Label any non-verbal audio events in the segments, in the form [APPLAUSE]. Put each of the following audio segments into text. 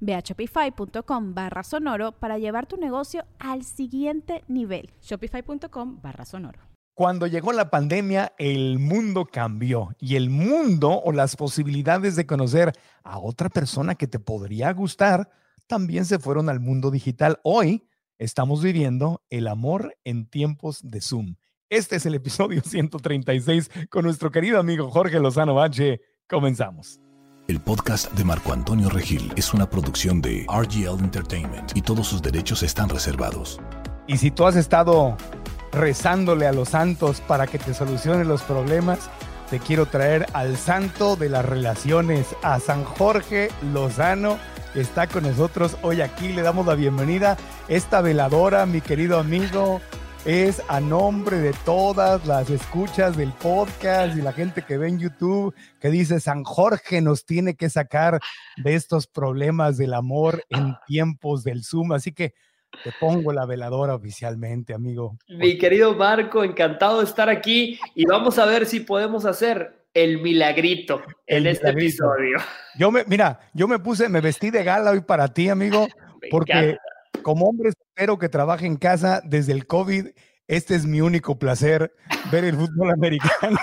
Ve a shopify.com barra sonoro para llevar tu negocio al siguiente nivel. Shopify.com barra sonoro. Cuando llegó la pandemia, el mundo cambió y el mundo o las posibilidades de conocer a otra persona que te podría gustar también se fueron al mundo digital. Hoy estamos viviendo el amor en tiempos de Zoom. Este es el episodio [LAUGHS] 136 con nuestro querido amigo Jorge Lozano Bache. Comenzamos. El podcast de Marco Antonio Regil es una producción de RGL Entertainment y todos sus derechos están reservados. Y si tú has estado rezándole a los santos para que te solucionen los problemas, te quiero traer al santo de las relaciones, a San Jorge Lozano, que está con nosotros hoy aquí. Le damos la bienvenida. Esta veladora, mi querido amigo, es a nombre de todas las escuchas del podcast y la gente que ve en YouTube que dice San Jorge nos tiene que sacar de estos problemas del amor en tiempos del Zoom. Así que te pongo la veladora oficialmente, amigo. Mi querido Marco, encantado de estar aquí y vamos a ver si podemos hacer el milagrito en este episodio. Yo me, mira, yo me puse, me vestí de gala hoy para ti, amigo, [LAUGHS] porque como hombre espero que trabaje en casa desde el COVID, este es mi único placer, ver el fútbol [LAUGHS] americano.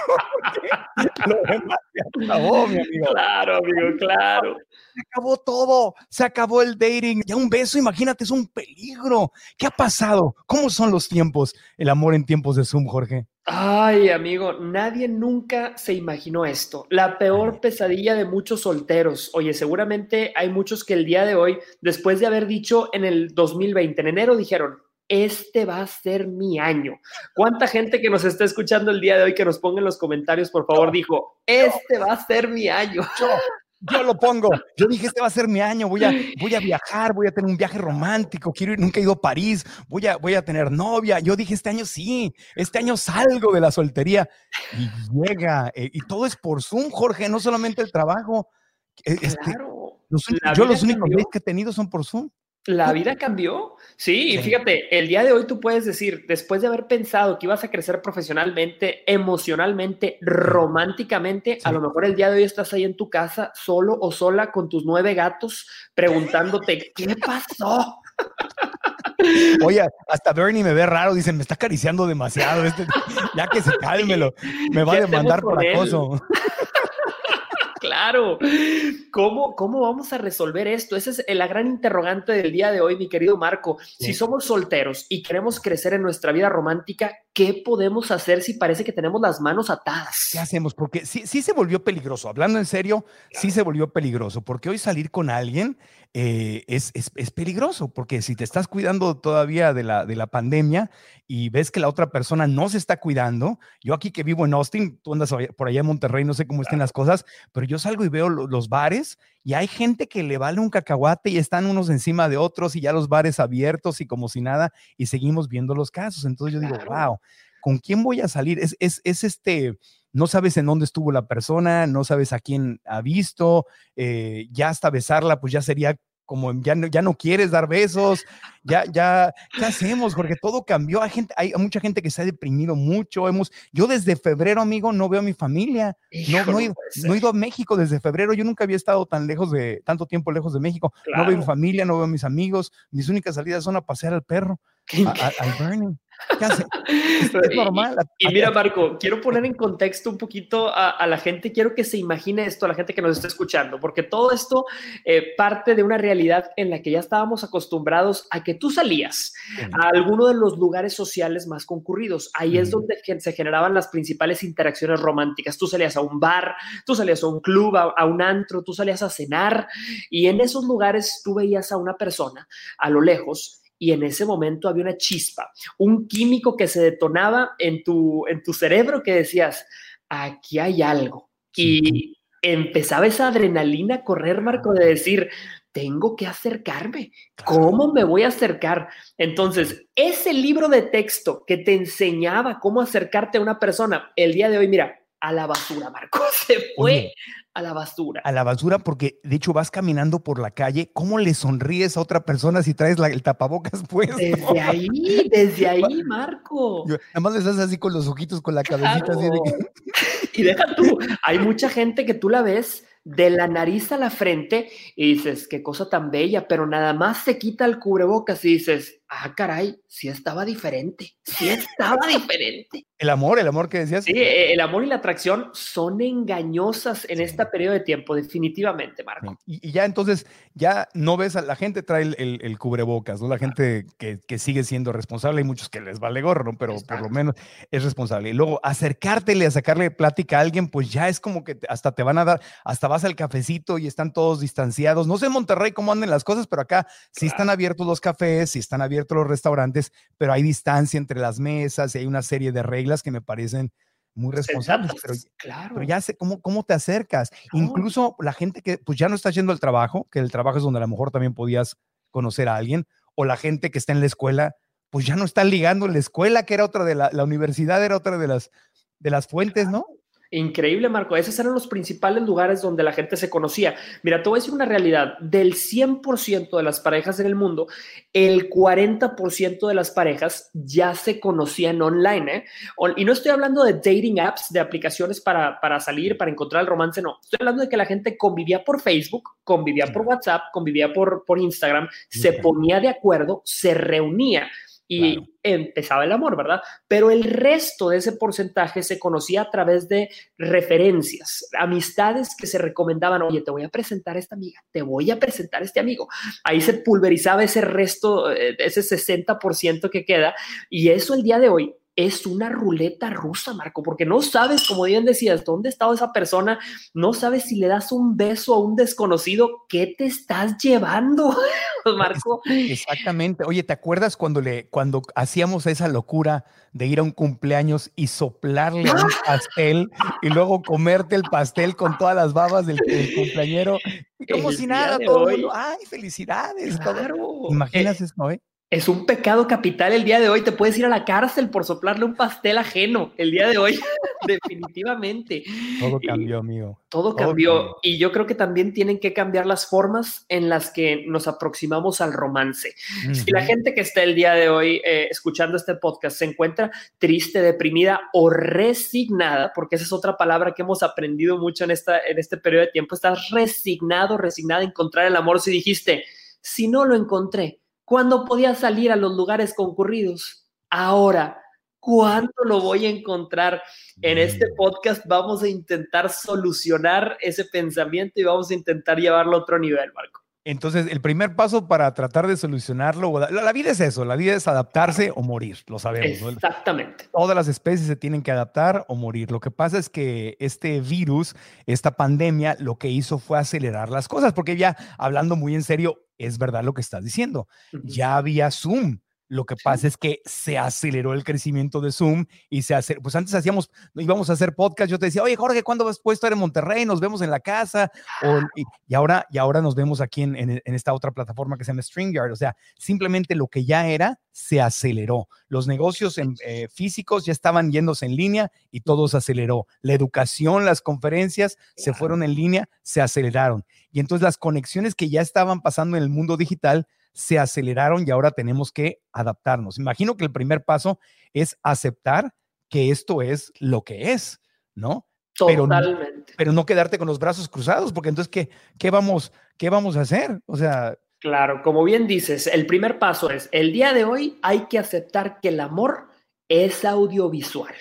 Lo demás se acabó, mi amigo. Claro, amigo, claro. Se acabó todo, se acabó el dating. Ya un beso, imagínate, es un peligro. ¿Qué ha pasado? ¿Cómo son los tiempos, el amor en tiempos de Zoom, Jorge? Ay, amigo, nadie nunca se imaginó esto. La peor pesadilla de muchos solteros. Oye, seguramente hay muchos que el día de hoy, después de haber dicho en el 2020, en enero, dijeron, este va a ser mi año. ¿Cuánta gente que nos está escuchando el día de hoy que nos ponga en los comentarios, por favor, dijo, este va a ser mi año? yo lo pongo. Yo dije, este va a ser mi año, voy a, voy a viajar, voy a tener un viaje romántico, quiero ir, nunca he ido a París, voy a, voy a tener novia. Yo dije, este año sí, este año salgo de la soltería. Y llega, eh, y todo es por Zoom, Jorge, no solamente el trabajo. E, este, claro. yo los únicos que he tenido son por Zoom. La vida cambió. Sí, y fíjate, el día de hoy tú puedes decir, después de haber pensado que ibas a crecer profesionalmente, emocionalmente, románticamente, a lo mejor el día de hoy estás ahí en tu casa, solo o sola, con tus nueve gatos, preguntándote, ¿qué pasó? [LAUGHS] Oye, hasta Bernie me ve raro, dicen, me está acariciando demasiado, este, ya que se [LAUGHS] cálmelo, me va a demandar por acoso. [LAUGHS] Claro. ¿Cómo, ¿Cómo vamos a resolver esto? Esa es la gran interrogante del día de hoy, mi querido Marco. Si somos solteros y queremos crecer en nuestra vida romántica, ¿qué podemos hacer si parece que tenemos las manos atadas? ¿Qué hacemos? Porque sí, sí se volvió peligroso. Hablando en serio, sí se volvió peligroso. Porque hoy salir con alguien eh, es, es, es, peligroso. Porque si te estás cuidando todavía de la, de la pandemia y ves que la otra persona no se está cuidando, yo aquí que vivo en Austin, tú andas por allá en Monterrey, no sé cómo estén las cosas, pero yo salgo y veo los bares y hay gente que le vale un cacahuate y están unos encima de otros y ya los bares abiertos y como si nada y seguimos viendo los casos. Entonces yo digo, wow, ¿con quién voy a salir? Es, es, es este, no sabes en dónde estuvo la persona, no sabes a quién ha visto, eh, ya hasta besarla, pues ya sería como ya no, ya no quieres dar besos, ya, ya, ¿qué hacemos? Porque todo cambió. Hay, gente, hay mucha gente que se ha deprimido mucho. Hemos, yo desde febrero, amigo, no veo a mi familia. No, no, he, ido a México desde febrero. Yo nunca había estado tan lejos de, tanto tiempo lejos de México. No veo a mi familia, no veo a mis amigos. Mis únicas salidas son a pasear al perro, al Bernie. Es, normal. Y, mira, Marco, quiero poner en contexto un poquito a, la gente, quiero que se imagine esto, a la gente que nos está escuchando, porque todo esto eh, parte de una realidad en la que ya estábamos acostumbrados a que tú salías a alguno de los lugares sociales más concurridos. Ahí es donde se generaban las principales interacciones románticas. Tú salías a un bar, tú salías a un club, a un antro, tú salías a cenar y en esos lugares tú veías a una persona a lo lejos y en ese momento había una chispa, un químico que se detonaba en tu, en tu cerebro que decías, aquí hay algo. Y empezaba esa adrenalina a correr, Marco, de decir, tengo que acercarme. ¿Cómo me voy a acercar? Entonces, ese libro de texto que te enseñaba cómo acercarte a una persona, el día de hoy, mira, a la basura, Marco, [LAUGHS] se fue a la basura. A la basura porque de hecho vas caminando por la calle, ¿cómo le sonríes a otra persona si traes el tapabocas [LAUGHS] puesto? Desde ahí, desde ahí, Marco. Nada más le estás así con los ojitos, con la cabecita así de [LAUGHS] Y deja tú, hay mucha gente que tú la ves de la nariz a la frente y dices, qué cosa tan bella, pero nada más se quita el cubrebocas y dices, ah, caray, sí estaba diferente, sí estaba [LAUGHS] diferente. El amor, el amor que decías. Sí, e, el amor y la atracción son engañosas en este periodo de tiempo, definitivamente, Marco. Y, ya entonces, ya no ves a la gente trae el, cubrebocas, ¿no? La gente que, sigue siendo responsable, hay muchos que les vale gorro, ¿no? Pero por lo menos es responsable. Y luego acercártele a sacarle plática a alguien, pues ya es como que hasta te van a dar, hasta vas al cafecito y están todos distanciados. No sé en Monterrey cómo andan las cosas, pero acá sí están abiertos los cafés, sí están abiertos los restaurantes, pero hay distancia entre las mesas y hay una serie de reglas que me parecen muy responsables, pero, claro. pero ya sé cómo, cómo te acercas. Incluso la gente que pues ya no está yendo al trabajo, que el trabajo es donde a lo mejor también podías conocer a alguien, o la gente que está en la escuela, pues ya no está ligando en la escuela, que era otra de la, la universidad, era otra de las, de las fuentes, ¿no? Increíble, Marco. Esos eran los principales lugares donde la gente se conocía. Mira, te voy a decir una realidad. Del 100% de las parejas en el mundo, el 40% de las parejas ya se conocían online. ¿eh? Y no estoy hablando de dating apps, de aplicaciones para, para salir, para encontrar el romance, no. Estoy hablando de que la gente convivía por Facebook, convivía por WhatsApp, convivía por, por Instagram, se ponía de acuerdo, se reunía y empezaba el amor, ¿verdad? Pero el resto de ese porcentaje se conocía a través de referencias, amistades que se recomendaban, oye, te voy a presentar esta amiga, te voy a presentar este amigo. Ahí se pulverizaba ese resto, eh, ese 60% que queda y eso el día de hoy es una ruleta rusa, Marco, porque no sabes, como bien decías, dónde estaba esa persona, no sabes si le das un beso a un desconocido, ¿qué te estás llevando, [LAUGHS] Marco? Exactamente. Oye, ¿te acuerdas cuando le, cuando hacíamos esa locura de ir a un cumpleaños y soplarle un [LAUGHS] pastel y luego comerte el pastel con todas las babas del, cumpleañero? Como si nada, todo ay, felicidades. Claro. Imaginas eh, eso, ¿eh? Es un pecado capital el día de hoy. Te puedes ir a la cárcel por soplarle un pastel ajeno el día de hoy. [LAUGHS] Definitivamente. Todo cambió, amigo. Todo, cambió. Y yo creo que también tienen que cambiar las formas en las que nos aproximamos al romance. Si la gente que está el día de hoy eh, escuchando este podcast se encuentra triste, deprimida o resignada, porque esa es otra palabra que hemos aprendido mucho en, esta, en este periodo de tiempo, estás resignado, resignada a encontrar el amor. Si dijiste, si no lo encontré, ¿Cuándo podía salir a los lugares concurridos? Ahora, ¿cuándo lo voy a encontrar? En este podcast vamos a intentar solucionar ese pensamiento y vamos a intentar llevarlo a otro nivel, Marco. Entonces, el primer paso para tratar de solucionarlo, la, vida es eso, la vida es adaptarse o morir, lo sabemos. Exactamente. Todas las especies se tienen que adaptar o morir. Lo que pasa es que este virus, esta pandemia, lo que hizo fue acelerar las cosas, porque ya hablando muy en serio, es verdad lo que estás diciendo. Ya había Zoom, lo que pasa es que se aceleró el crecimiento de Zoom y se hace, pues antes hacíamos, íbamos a hacer podcast, yo te decía, oye Jorge, ¿cuándo vas puesto en Monterrey? Nos vemos en la casa. y, ahora, y ahora nos vemos aquí en, esta otra plataforma que se llama StreamYard. O sea, simplemente lo que ya era se aceleró. Los negocios eh, físicos ya estaban yéndose en línea y todo se aceleró. La educación, las conferencias se fueron en línea, se aceleraron. Y entonces las conexiones que ya estaban pasando en el mundo digital se aceleraron y ahora tenemos que adaptarnos. Imagino que el primer paso es aceptar que esto es lo que es, ¿no? Totalmente. Pero no, quedarte con los brazos cruzados, porque entonces, ¿qué, qué, vamos, ¿qué vamos a hacer? O sea, Claro, como bien dices, el primer paso es, el día de hoy hay que aceptar que el amor es audiovisual.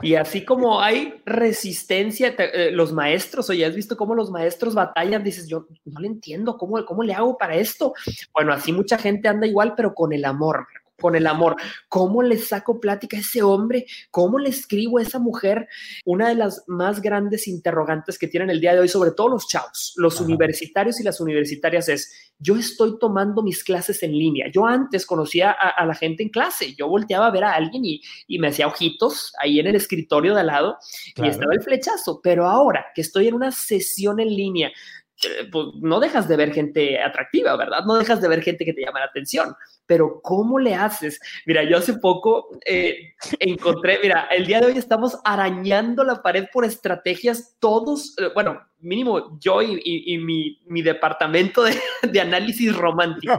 Y así como hay resistencia, eh, los maestros, oye, has visto cómo los maestros batallan, dices, yo no le entiendo, ¿cómo, cómo le hago para esto? Bueno, así mucha gente anda igual, pero con el amor con el amor. ¿Cómo le saco plática a ese hombre? ¿Cómo le escribo a esa mujer? Una de las más grandes interrogantes que tienen el día de hoy, sobre todo los chavos, los universitarios y las universitarias, es, yo estoy tomando mis clases en línea. Yo antes conocía a, la gente en clase, yo volteaba a ver a alguien y, me hacía ojitos ahí en el escritorio de al lado y estaba el flechazo, pero ahora que estoy en una sesión en línea, pues no dejas de ver gente atractiva, ¿verdad? No dejas de ver gente que te llama la atención, pero ¿cómo le haces? Mira, yo hace poco eh, encontré, mira, el día de hoy estamos arañando la pared por estrategias, todos, eh, bueno, mínimo yo y, mi, departamento de, análisis romántico,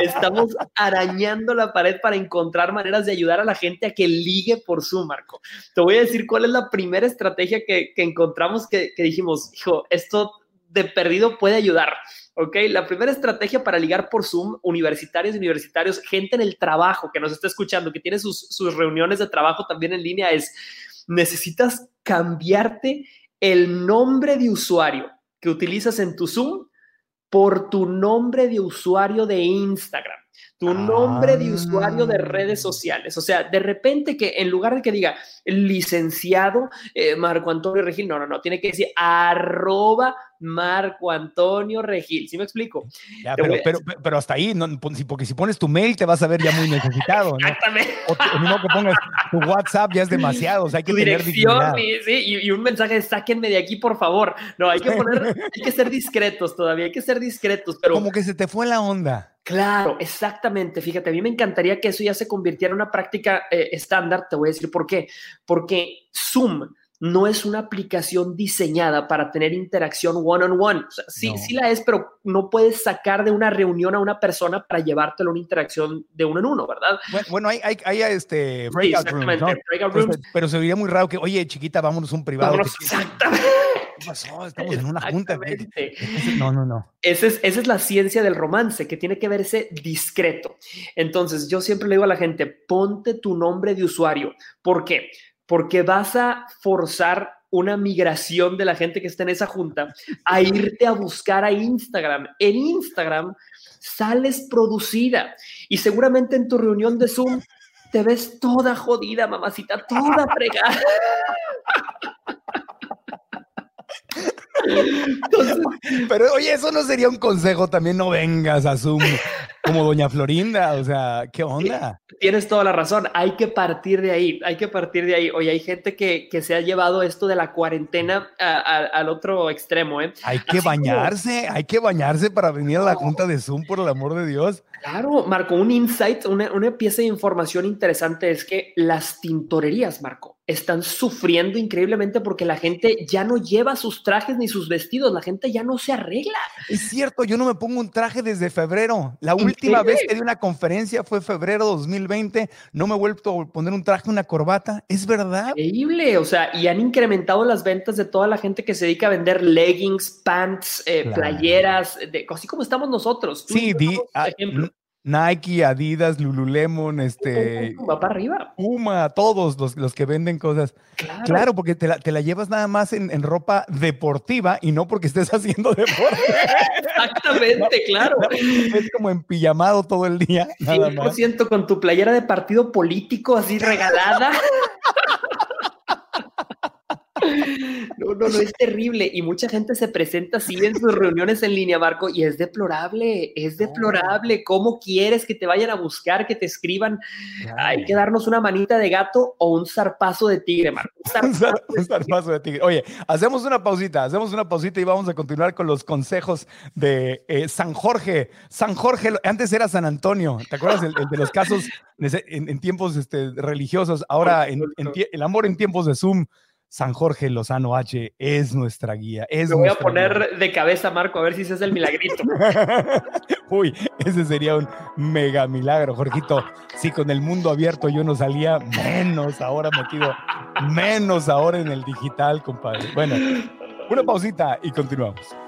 estamos arañando la pared para encontrar maneras de ayudar a la gente a que ligue por su marco. Te voy a decir cuál es la primera estrategia que, que encontramos que, que dijimos, hijo, esto de perdido puede ayudar. ¿ok? La primera estrategia para ligar por Zoom, universitarios y universitarios, gente en el trabajo que nos está escuchando, que tiene sus, sus reuniones de trabajo también en línea, es, necesitas cambiarte el nombre de usuario que utilizas en tu Zoom por tu nombre de usuario de Instagram tu nombre de usuario de redes ah. sociales. O sea, de repente que en lugar de que diga licenciado eh, Marco Antonio Regil, no, no, no, tiene que decir arroba Marco Antonio Regil. ¿Sí me explico? pero, pero, pero, hasta ahí, no, porque si pones tu mail te vas a ver ya muy necesitado. ¿no? Exactamente. O que pongas tu WhatsApp ya es demasiado. O sea, hay que tu tener dirección y, sí, y, un mensaje de sáquenme de aquí, por favor. No, hay que poner, hay que ser discretos todavía, hay que ser discretos. Pero... Como que se te fue la onda. Claro, exactamente. Fíjate, a mí me encantaría que eso ya se convirtiera en una práctica eh, estándar. Te voy a decir por qué. Porque Zoom no es una aplicación diseñada para tener interacción one-on-one. O sea, sí, sí la es, pero no puedes sacar de una reunión a una persona para llevártelo a una interacción de uno en uno, ¿verdad? Bueno, hay, hay, este breakout, rooms, Pero, se vería muy raro que, oye, chiquita, vámonos un privado. exactamente. ¿Qué pasó? Estamos en [LAUGHS] una junta. No, no, no. Esa es, esa es la ciencia del romance, que tiene que verse discreto. Entonces, yo siempre le digo a la gente, ponte tu nombre de usuario. ¿Por qué? Porque vas a forzar una migración de la gente que está en esa junta a irte a buscar a Instagram. En Instagram sales producida y seguramente en tu reunión de Zoom te ves toda jodida, mamacita, toda fregada. [LAUGHS] pero oye, eso no sería un consejo, también no vengas a Zoom como doña Florinda, o sea, ¿qué onda? Tienes toda la razón, hay que partir de ahí, hay que partir de ahí. Oye, hay gente que, se ha llevado esto de la cuarentena al otro extremo, ¿eh? Hay que bañarse, hay que bañarse para venir a la junta de Zoom, por el amor de Dios. Claro, Marco, un insight, una, una pieza de información interesante es que las tintorerías, Marco, están sufriendo increíblemente porque la gente ya no lleva sus trajes ni sus vestidos, la gente ya no se arregla. Es cierto, yo no me pongo un traje desde febrero. La última vez que di una conferencia fue febrero 2020, no me he vuelto a poner un traje, una corbata, es verdad. Increíble, o sea, y han incrementado las ventas de toda la gente que se dedica a vender leggings, pants, eh, playeras, de, así como estamos nosotros. sí, di, Nike, Adidas, Lululemon, este. Va para arriba. Puma, todos los, los que venden cosas. Claro, porque te la, te la, llevas nada más en, en, ropa deportiva y no porque estés [LAUGHS] haciendo deporte. Exactamente, claro. Es como empillamado todo el día. Nada 100% con tu playera de partido político así regalada. [LAUGHS] No, no, no, es terrible. Y mucha gente se presenta así en sus reuniones en línea, Marco, y es deplorable, es deplorable. ¿Cómo quieres que te vayan a buscar, que te escriban? Hay que darnos una manita de gato o un zarpazo de tigre, Marco. Un [LAUGHS] zarpazo, de tigre. Oye, hacemos una pausita, hacemos una pausita y vamos a continuar con los consejos de eh, San Jorge. San Jorge, antes era San Antonio, ¿te acuerdas? El, de los casos en, tiempos este, religiosos, ahora en, el amor en tiempos de Zoom. San Jorge Lozano H es nuestra guía. Es Me voy a poner de cabeza, Marco, a ver si ese es el milagrito. [LAUGHS] Uy, ese sería un mega milagro, Jorgito. Si con el mundo abierto yo no salía, menos ahora metido, menos ahora en el digital, compadre. Bueno, una pausita y continuamos.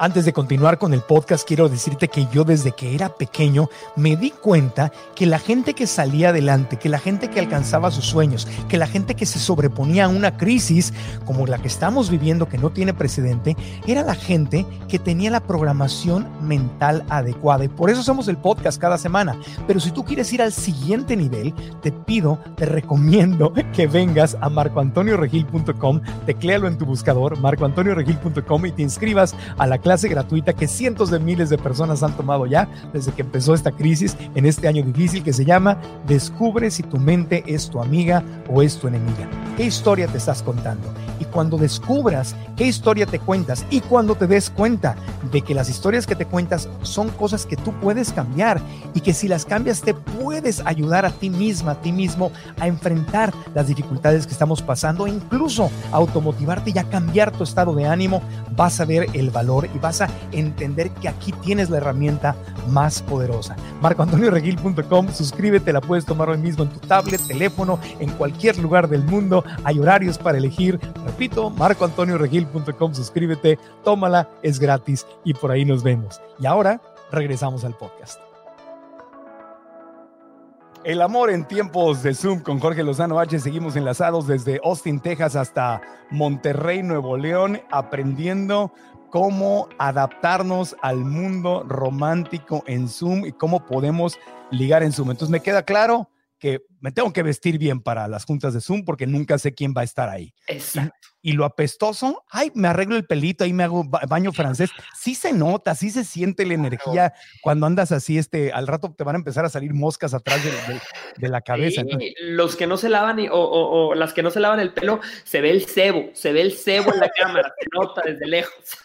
Antes de continuar con el podcast, quiero decirte que yo desde que era pequeño me di cuenta que la gente que salía adelante, que la gente que alcanzaba sus sueños, que la gente que se sobreponía a una crisis como la que estamos viviendo, que no tiene precedente, era la gente que tenía la programación mental adecuada. Y por eso hacemos el podcast cada semana. Pero si tú quieres ir al siguiente nivel, te pido, te recomiendo [LAUGHS] que vengas a marcoantonioregil.com, tecléalo en tu buscador, marcoantonioregil.com y te inscribas a la clase gratuita que cientos de miles de personas han tomado ya desde que empezó esta crisis en este año difícil que se llama Descubre si tu mente es tu amiga o es tu enemiga. ¿Qué historia te estás contando? Y cuando descubras qué historia te cuentas y cuando te des cuenta de que las historias que te cuentas son cosas que tú puedes cambiar y que si las cambias te puedes ayudar a ti misma, a ti mismo a enfrentar las dificultades que estamos pasando e incluso automotivarte y a cambiar tu estado de ánimo, vas a ver el valor y vas a entender que aquí tienes la herramienta más poderosa. MarcoAntonioRegil.com, suscríbete, la puedes tomar hoy mismo en tu tablet, teléfono, en cualquier lugar del mundo. Hay horarios para elegir. Repito, MarcoAntonioRegil.com, suscríbete, tómala, es gratis y por ahí nos vemos. Y ahora regresamos al podcast. El amor en tiempos de Zoom con Jorge Lozano H. Seguimos enlazados desde Austin, Texas hasta Monterrey, Nuevo León, aprendiendo cómo adaptarnos al mundo romántico en Zoom y cómo podemos ligar en Zoom. Entonces me queda claro que me tengo que vestir bien para las juntas de Zoom porque nunca sé quién va a estar ahí. Exacto. Y, lo apestoso, ay, me arreglo el pelito, ahí me hago baño francés. Sí se nota, sí se siente la energía cuando andas así, este, al rato te van a empezar a salir moscas atrás de, de, de la cabeza. Sí, los que no se lavan y, o, o, o, las que no se lavan el pelo, se ve el cebo, se ve el cebo en la cámara, se nota desde lejos.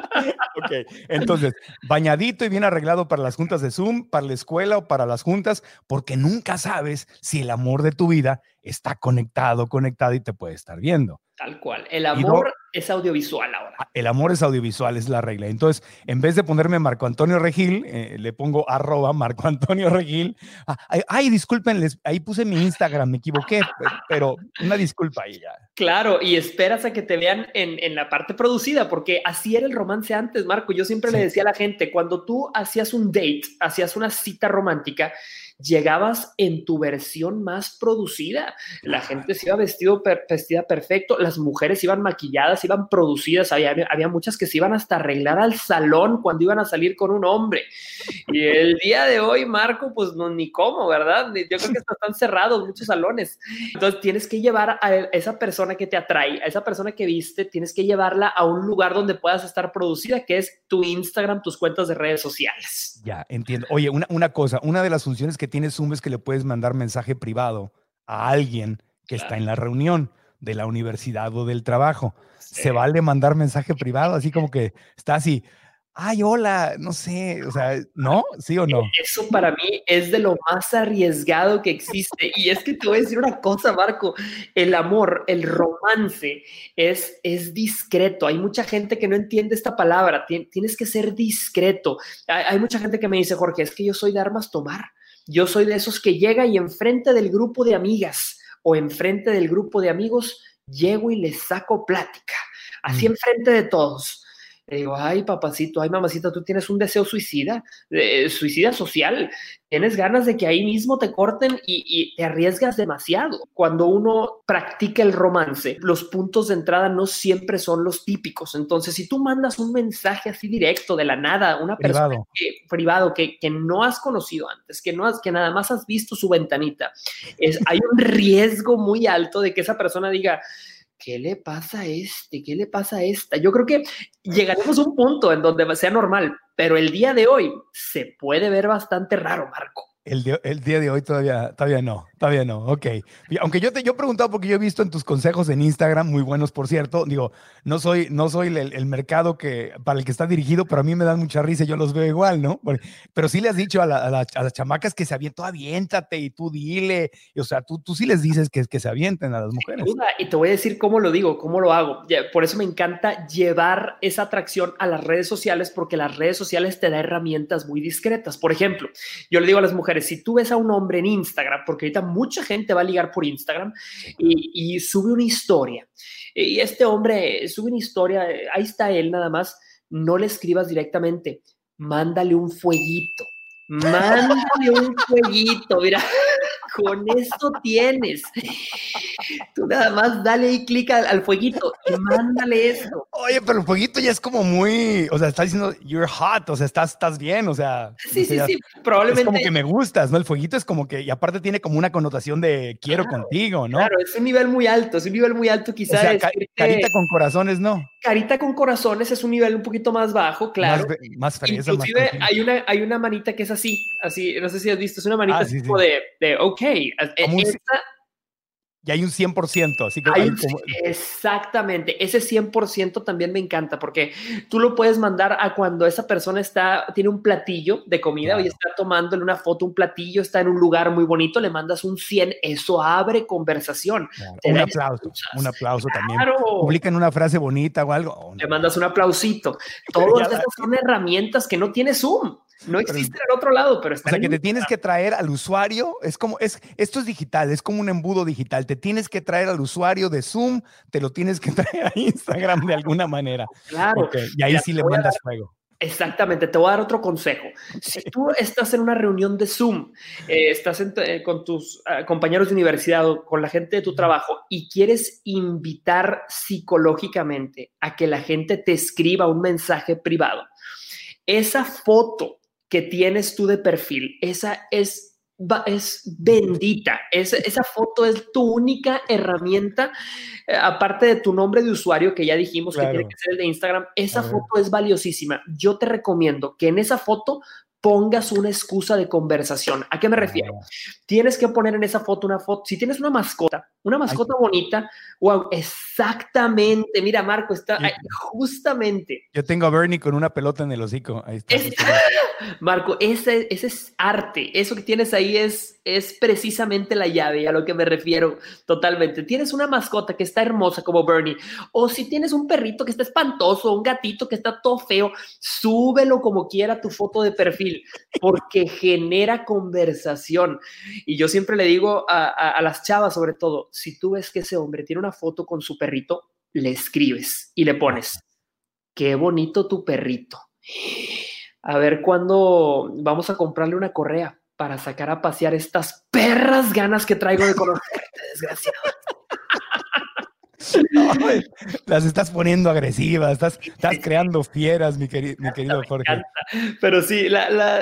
[LAUGHS] ok, entonces, bañadito y bien arreglado para las juntas de Zoom, para la escuela o para las juntas, porque nunca sabes si el amor de tu vida está conectado, conectado y te puede estar viendo. Tal cual. El amor no, es audiovisual ahora. El amor es audiovisual, es la regla. Entonces, en vez de ponerme Marco Antonio Regil, eh, le pongo arroba Marco Antonio Regil. Ah, ay, ay, disculpen, ahí puse mi Instagram, me equivoqué, pero una disculpa ahí ya. Claro, y esperas a que te vean en, en la parte producida, porque así era el romance antes, Marco. Yo siempre sí. le decía a la gente, cuando tú hacías un date, hacías una cita romántica, llegabas en tu versión más producida. La gente se iba vestido, per, vestida perfecto, las mujeres iban maquilladas, iban producidas, había, había muchas que se iban hasta arreglar al salón cuando iban a salir con un hombre. Y el día de hoy, Marco, pues no, ni cómo, ¿verdad? Yo creo que están cerrados muchos salones. Entonces tienes que llevar a esa persona que te atrae, a esa persona que viste, tienes que llevarla a un lugar donde puedas estar producida, que es tu Instagram, tus cuentas de redes sociales. Ya, entiendo. Oye, una, una cosa, una de las funciones que tiene Zoom es que le puedes mandar mensaje privado a alguien que claro. está en la reunión de la universidad o del trabajo. Sí. Se vale mandar mensaje privado, así como que está así, ay, hola, no sé, o sea, ¿no? ¿Sí o no? Eso para mí es de lo más arriesgado que [LAUGHS] existe. Y es que te voy a decir una cosa, Marco, el amor, el romance es, es discreto. Hay mucha gente que no entiende esta palabra, tienes que ser discreto. Hay, hay mucha gente que me dice, Jorge, es que yo soy de armas tomar. Yo soy de esos que llega y enfrente del grupo de amigas o enfrente del grupo de amigos, llego y les saco plática, así mm. enfrente de todos. Le digo, ay, papacito, ay, mamacita, tú tienes un deseo suicida, eh, suicida social. Tienes ganas de que ahí mismo te corten y, y, te arriesgas demasiado. Cuando uno practica el romance, los puntos de entrada no siempre son los típicos. Entonces, si tú mandas un mensaje así directo de la nada a una persona Privado. que, privado que, que, no has conocido antes, que, no has, que nada más has visto su ventanita, es, hay un riesgo muy alto de que esa persona diga, ¿qué le pasa a este? ¿Qué le pasa a esta? Yo creo que llegaremos a un punto en donde sea normal, pero el día de hoy se puede ver bastante raro, Marco. El, de, el, día de hoy todavía, todavía no, todavía no, ok. Aunque yo te yo he preguntado porque yo he visto en tus consejos en Instagram, muy buenos por cierto, digo, no soy, no soy el, el mercado que, para el que está dirigido, pero a mí me dan mucha risa y yo los veo igual, ¿no? Pero sí le has dicho a, la, a, la, a las chamacas que se avienten, aviéntate y tú dile, y, o sea, tú, tú sí les dices que, que se avienten a las mujeres. Y te voy a decir cómo lo digo, cómo lo hago. Por eso me encanta llevar esa atracción a las redes sociales porque las redes sociales te dan herramientas muy discretas. Por ejemplo, yo le digo a las mujeres, si tú ves a un hombre en Instagram, porque ahorita mucha gente va a ligar por Instagram y, y sube una historia, y este hombre sube una historia, ahí está él nada más, no le escribas directamente, mándale un fueguito. Mándale un fueguito, mira, [LAUGHS] con eso tienes. Tú nada más dale ahí clic al, fueguito y mándale eso. Oye, pero el fueguito ya es como muy, o sea, está diciendo you're hot, o sea, estás, estás bien, o sea. Sí, sí, sí, probablemente. Es como que me gustas, ¿no? El fueguito es como que, y aparte tiene como una connotación de quiero contigo, ¿no? Claro, es un nivel muy alto, es un nivel muy alto quizás. O sea, carita con corazones, ¿no? Carita con corazones es un nivel un poquito más bajo, claro. Más, más Inclusive hay, una, hay una manita que es así, así, no sé si has visto, es una manita ah, así como de, de, ok. E, y hay un 100%, así que... Exactamente, ese 100% también me encanta porque tú lo puedes mandar a cuando esa persona está, tiene un platillo de comida y está tomándole una foto, un platillo, está en un lugar muy bonito, le mandas un 100, eso abre conversación. Un aplauso, un aplauso también. Publican una frase bonita o algo. Le mandas un aplausito. [LAUGHS] Todas esas son herramientas que no tiene Zoom. No existe en otro lado, pero está. O sea, que te tienes que traer al usuario, es como, es, esto es digital, es como un embudo digital. Te tienes que traer al usuario de Zoom, te lo tienes que [LAUGHS] traer a Instagram de alguna manera. Claro. Y ahí sí le mandas fuego. Exactamente, te voy a dar otro consejo. Si tú estás en una reunión de Zoom, eh, estás eh, con tus ah, compañeros de universidad o con la gente de tu trabajo y quieres invitar psicológicamente a que la gente te escriba un mensaje privado, esa foto que tienes tú de perfil, esa es es bendita. esa foto es tu única herramienta, eh, aparte de tu nombre de usuario, que ya dijimos que tiene que ser el de Instagram. Esa foto es valiosísima. Yo te recomiendo que en esa foto pongas una excusa de conversación. ¿A qué me refiero? Tienes que poner en esa foto una foto. Si tienes una mascota, una mascota bonita, wow, exactamente. Mira, Marco, está justamente. Yo tengo a Bernie con una pelota en el hocico. Ahí está. [LAUGHS] Marco, ese, ese es arte. Eso que tienes ahí es, es precisamente la llave a lo que me refiero totalmente. Tienes una mascota que está hermosa como Bernie, o si tienes un perrito que está espantoso, un gatito que está todo feo, súbelo como quiera tu foto de perfil, porque genera conversación. Y yo siempre le digo a, las chavas, sobre todo, si tú ves que ese hombre tiene una foto con su perrito, le escribes y le pones, qué bonito tu perrito. A ver cuándo vamos a comprarle una correa para sacar a pasear estas perras ganas que traigo de conocerte, desgraciado. [LAUGHS] las estás poniendo agresivas, estás, estás creando fieras, mi, mi querido Jorge. Pero sí,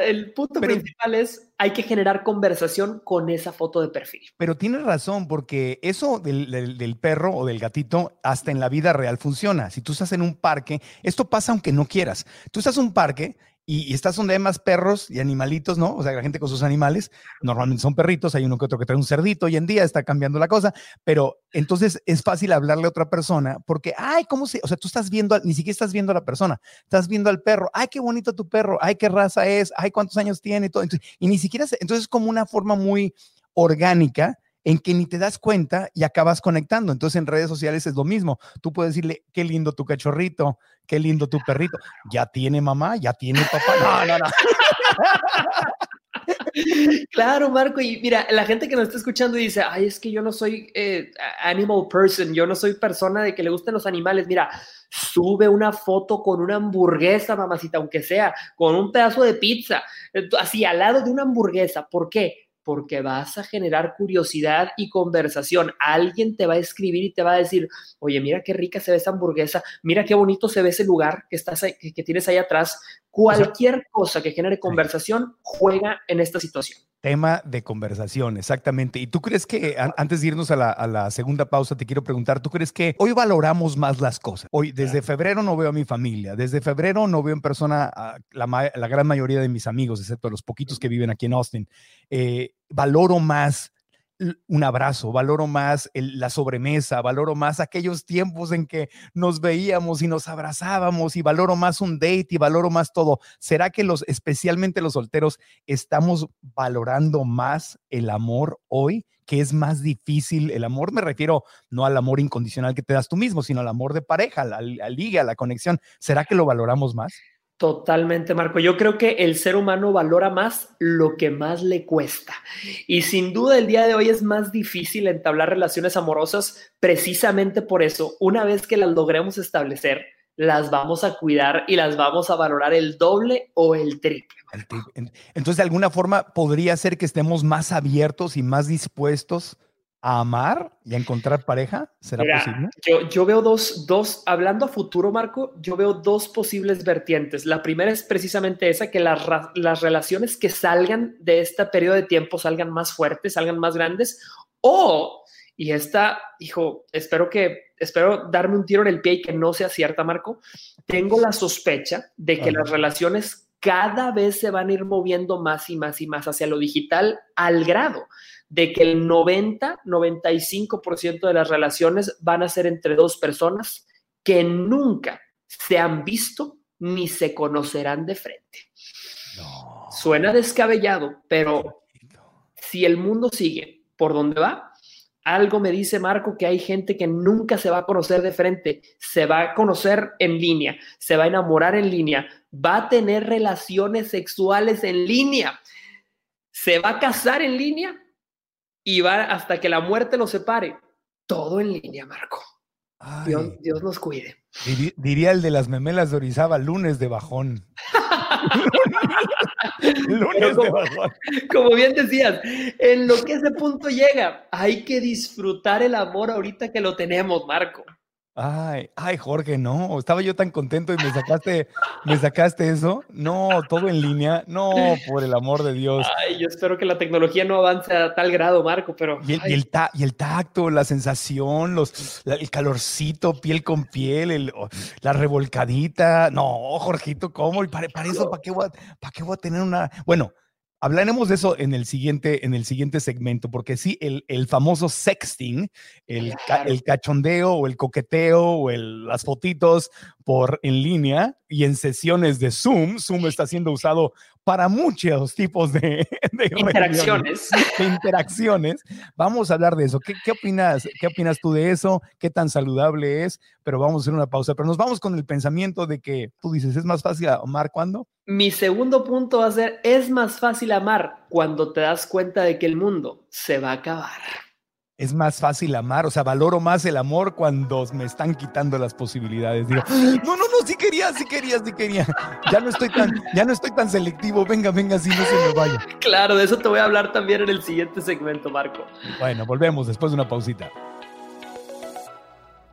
el punto principal es hay que generar conversación con esa foto de perfil. Pero tienes razón, porque eso del, del, perro o del gatito hasta en la vida real funciona. Si tú estás en un parque, esto pasa aunque no quieras. Tú estás en un parque y, estás donde hay más perros y animalitos, ¿no? O sea, la gente con sus animales, normalmente son perritos, hay uno que otro que trae un cerdito, hoy en día está cambiando la cosa, pero entonces es fácil hablarle a otra persona porque, ay, ¿cómo se? O sea, tú estás viendo, ni siquiera estás viendo a la persona, estás viendo al perro, ay, qué bonito tu perro, ay, qué raza es, ay, cuántos años tiene y todo. y ni siquiera, entonces es como una forma muy orgánica en que ni te das cuenta y acabas conectando. Entonces en redes sociales es lo mismo. Tú puedes decirle, qué lindo tu cachorrito, qué lindo tu perrito. Ya tiene mamá, ya tiene papá. No, no, no. [LAUGHS] Claro, Marco, y mira, la gente que nos está escuchando dice, ay, es que yo no soy eh, animal person, yo no soy persona de que le gusten los animales. Mira, sube una foto con una hamburguesa, mamacita, aunque sea, con un pedazo de pizza, eh, así al lado de una hamburguesa. ¿Por qué? Porque vas a generar curiosidad y conversación. Alguien te va a escribir y te va a decir, oye, mira qué rica se ve esa hamburguesa, mira qué bonito se ve ese lugar que, estás que, tienes ahí atrás. Cualquier cosa que genere conversación juega en esta situación. Tema de conversación, exactamente. ¿Y tú crees que, antes de irnos a la, segunda pausa, te quiero preguntar, ¿tú crees que hoy valoramos más las cosas? Hoy, desde febrero no veo a mi familia, desde febrero no veo en persona a la, la gran mayoría de mis amigos, excepto los poquitos que viven aquí en Austin. Eh, valoro más un abrazo, valoro más la sobremesa, valoro más aquellos tiempos en que nos veíamos y nos abrazábamos y valoro más un date y valoro más todo. ¿Será que los, especialmente los solteros, estamos valorando más el amor hoy? que es más difícil el amor, me refiero no al amor incondicional que te das tú mismo, sino al amor de pareja, al, al liga, la conexión. ¿Será que lo valoramos más? Totalmente, Marco. Yo creo que el ser humano valora más lo que más le cuesta. Y sin duda el día de hoy es más difícil entablar relaciones amorosas precisamente por eso. Una vez que las logremos establecer, las vamos a cuidar y las vamos a valorar el doble o el triple. Entonces, de alguna forma, podría ser que estemos más abiertos y más dispuestos a amar y a encontrar pareja? ¿Será posible? Yo, yo veo dos, dos, hablando a futuro, Marco, yo veo dos posibles vertientes. La primera es precisamente esa, que las, las relaciones que salgan de este periodo de tiempo salgan más fuertes, salgan más grandes, o, y esta, hijo, espero que, espero darme un tiro en el pie y que no sea cierta, Marco, tengo la sospecha de que las relaciones cada vez se van a ir moviendo más y más y más hacia lo digital al grado de que el 90, 95% de las relaciones van a ser entre dos personas que nunca se han visto ni se conocerán de frente. Suena descabellado, pero si el mundo sigue por donde va, algo me dice Marco que hay gente que nunca se va a conocer de frente, se va a conocer en línea, se va a enamorar en línea, va a tener relaciones sexuales en línea, se va a casar en línea y va hasta que la muerte los separe. Todo en línea, Marco. Dios, nos cuide. Diría, el de las memelas de Orizaba, lunes de bajón. [LAUGHS] lunes de bajón. Como bien decías, en lo que ese punto llega, hay que disfrutar el amor ahorita que lo tenemos, Marco. Ay, ay, Jorge, no, estaba yo tan contento y me sacaste, me sacaste eso. No, todo en línea. No, por el amor de Dios. Ay, yo espero que la tecnología no avance a tal grado, Marco, pero. Y el, y el, tacto, la sensación, los, el calorcito, piel con piel, la revolcadita. No, Jorgito, ¿cómo? Y para, para eso, ¿para qué, ¿para qué voy a tener una? Bueno, Hablaremos de eso en el siguiente, en el siguiente segmento, porque sí, el, el famoso sexting, el, el, cachondeo o el coqueteo o el, las fotitos por en línea y en sesiones de Zoom, Zoom está siendo usado para muchos tipos de, [LAUGHS] interacciones. De interacciones. Vamos a hablar de eso. ¿Qué, ¿Qué, opinas? ¿Qué opinas tú de eso? ¿Qué tan saludable es? Pero vamos a hacer una pausa. Pero nos vamos con el pensamiento de que tú dices, ¿es más fácil amar cuando? Mi segundo punto va a ser, es más fácil amar cuando te das cuenta de que el mundo se va a acabar. Es más fácil amar, o sea, valoro más el amor cuando me están quitando las posibilidades. Digo, no, no, no, sí quería, sí quería, sí quería. Ya no estoy tan, ya no estoy tan selectivo. Venga, venga, si no se me vaya. Claro, de eso te voy a hablar también en el siguiente segmento, Marco. Bueno, volvemos después de una pausita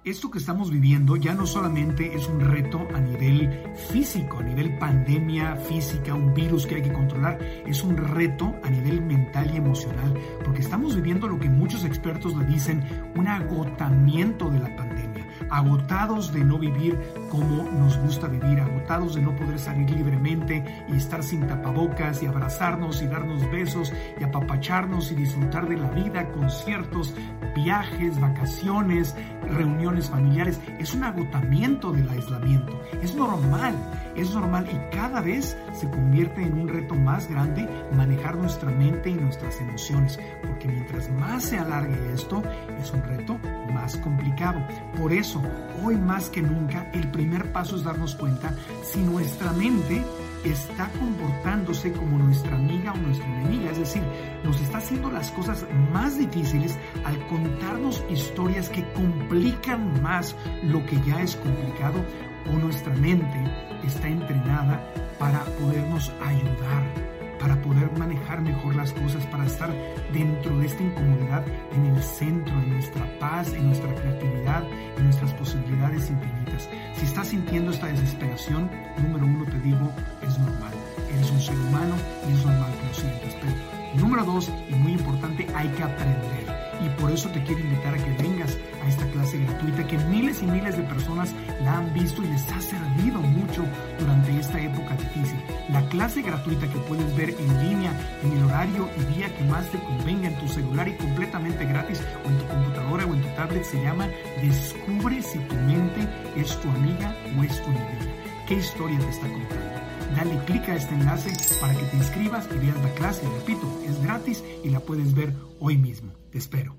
esto que estamos viviendo ya no solamente es un reto a nivel físico, a nivel pandemia física, un virus que hay que controlar, es un reto a nivel mental y emocional, porque estamos viviendo lo que muchos expertos le dicen un agotamiento de la pandemia agotados de no vivir como nos gusta vivir, agotados de no poder salir libremente y estar sin tapabocas y abrazarnos y darnos besos y apapacharnos y disfrutar de la vida, conciertos, viajes, vacaciones, reuniones familiares. Es un agotamiento del aislamiento. Es normal, es normal y cada vez se convierte en un reto más grande manejar nuestra mente y nuestras emociones, porque mientras más se alargue esto, es un reto más complicado. Por eso, hoy más que nunca, el primer paso es darnos cuenta si nuestra mente está comportándose como nuestra amiga o nuestra enemiga, es decir, nos está haciendo las cosas más difíciles al contarnos historias que complican más lo que ya es complicado o nuestra mente está entrenada para podernos ayudar para poder manejar mejor las cosas, para estar dentro de esta incomodidad, en el centro, en nuestra paz, en nuestra creatividad, en nuestras posibilidades infinitas. Si estás sintiendo esta desesperación, número uno te digo, es normal. Eres un ser humano y es normal que lo sientas. Pero número dos, y muy importante, hay que aprender. Y por eso te quiero invitar a que vengas a esta clase gratuita que miles y miles de personas la han visto y les ha servido mucho durante esta época difícil. La clase gratuita que puedes ver en línea, en el horario y día que más te convenga en tu celular y completamente gratis o en tu computadora o en tu tablet se llama Descubre si tu mente es tu amiga o es tu enemiga. ¿Qué historia te está contando? Dale clic a este enlace para que te inscribas y veas la clase. Repito, es gratis y la puedes ver hoy mismo. Espero.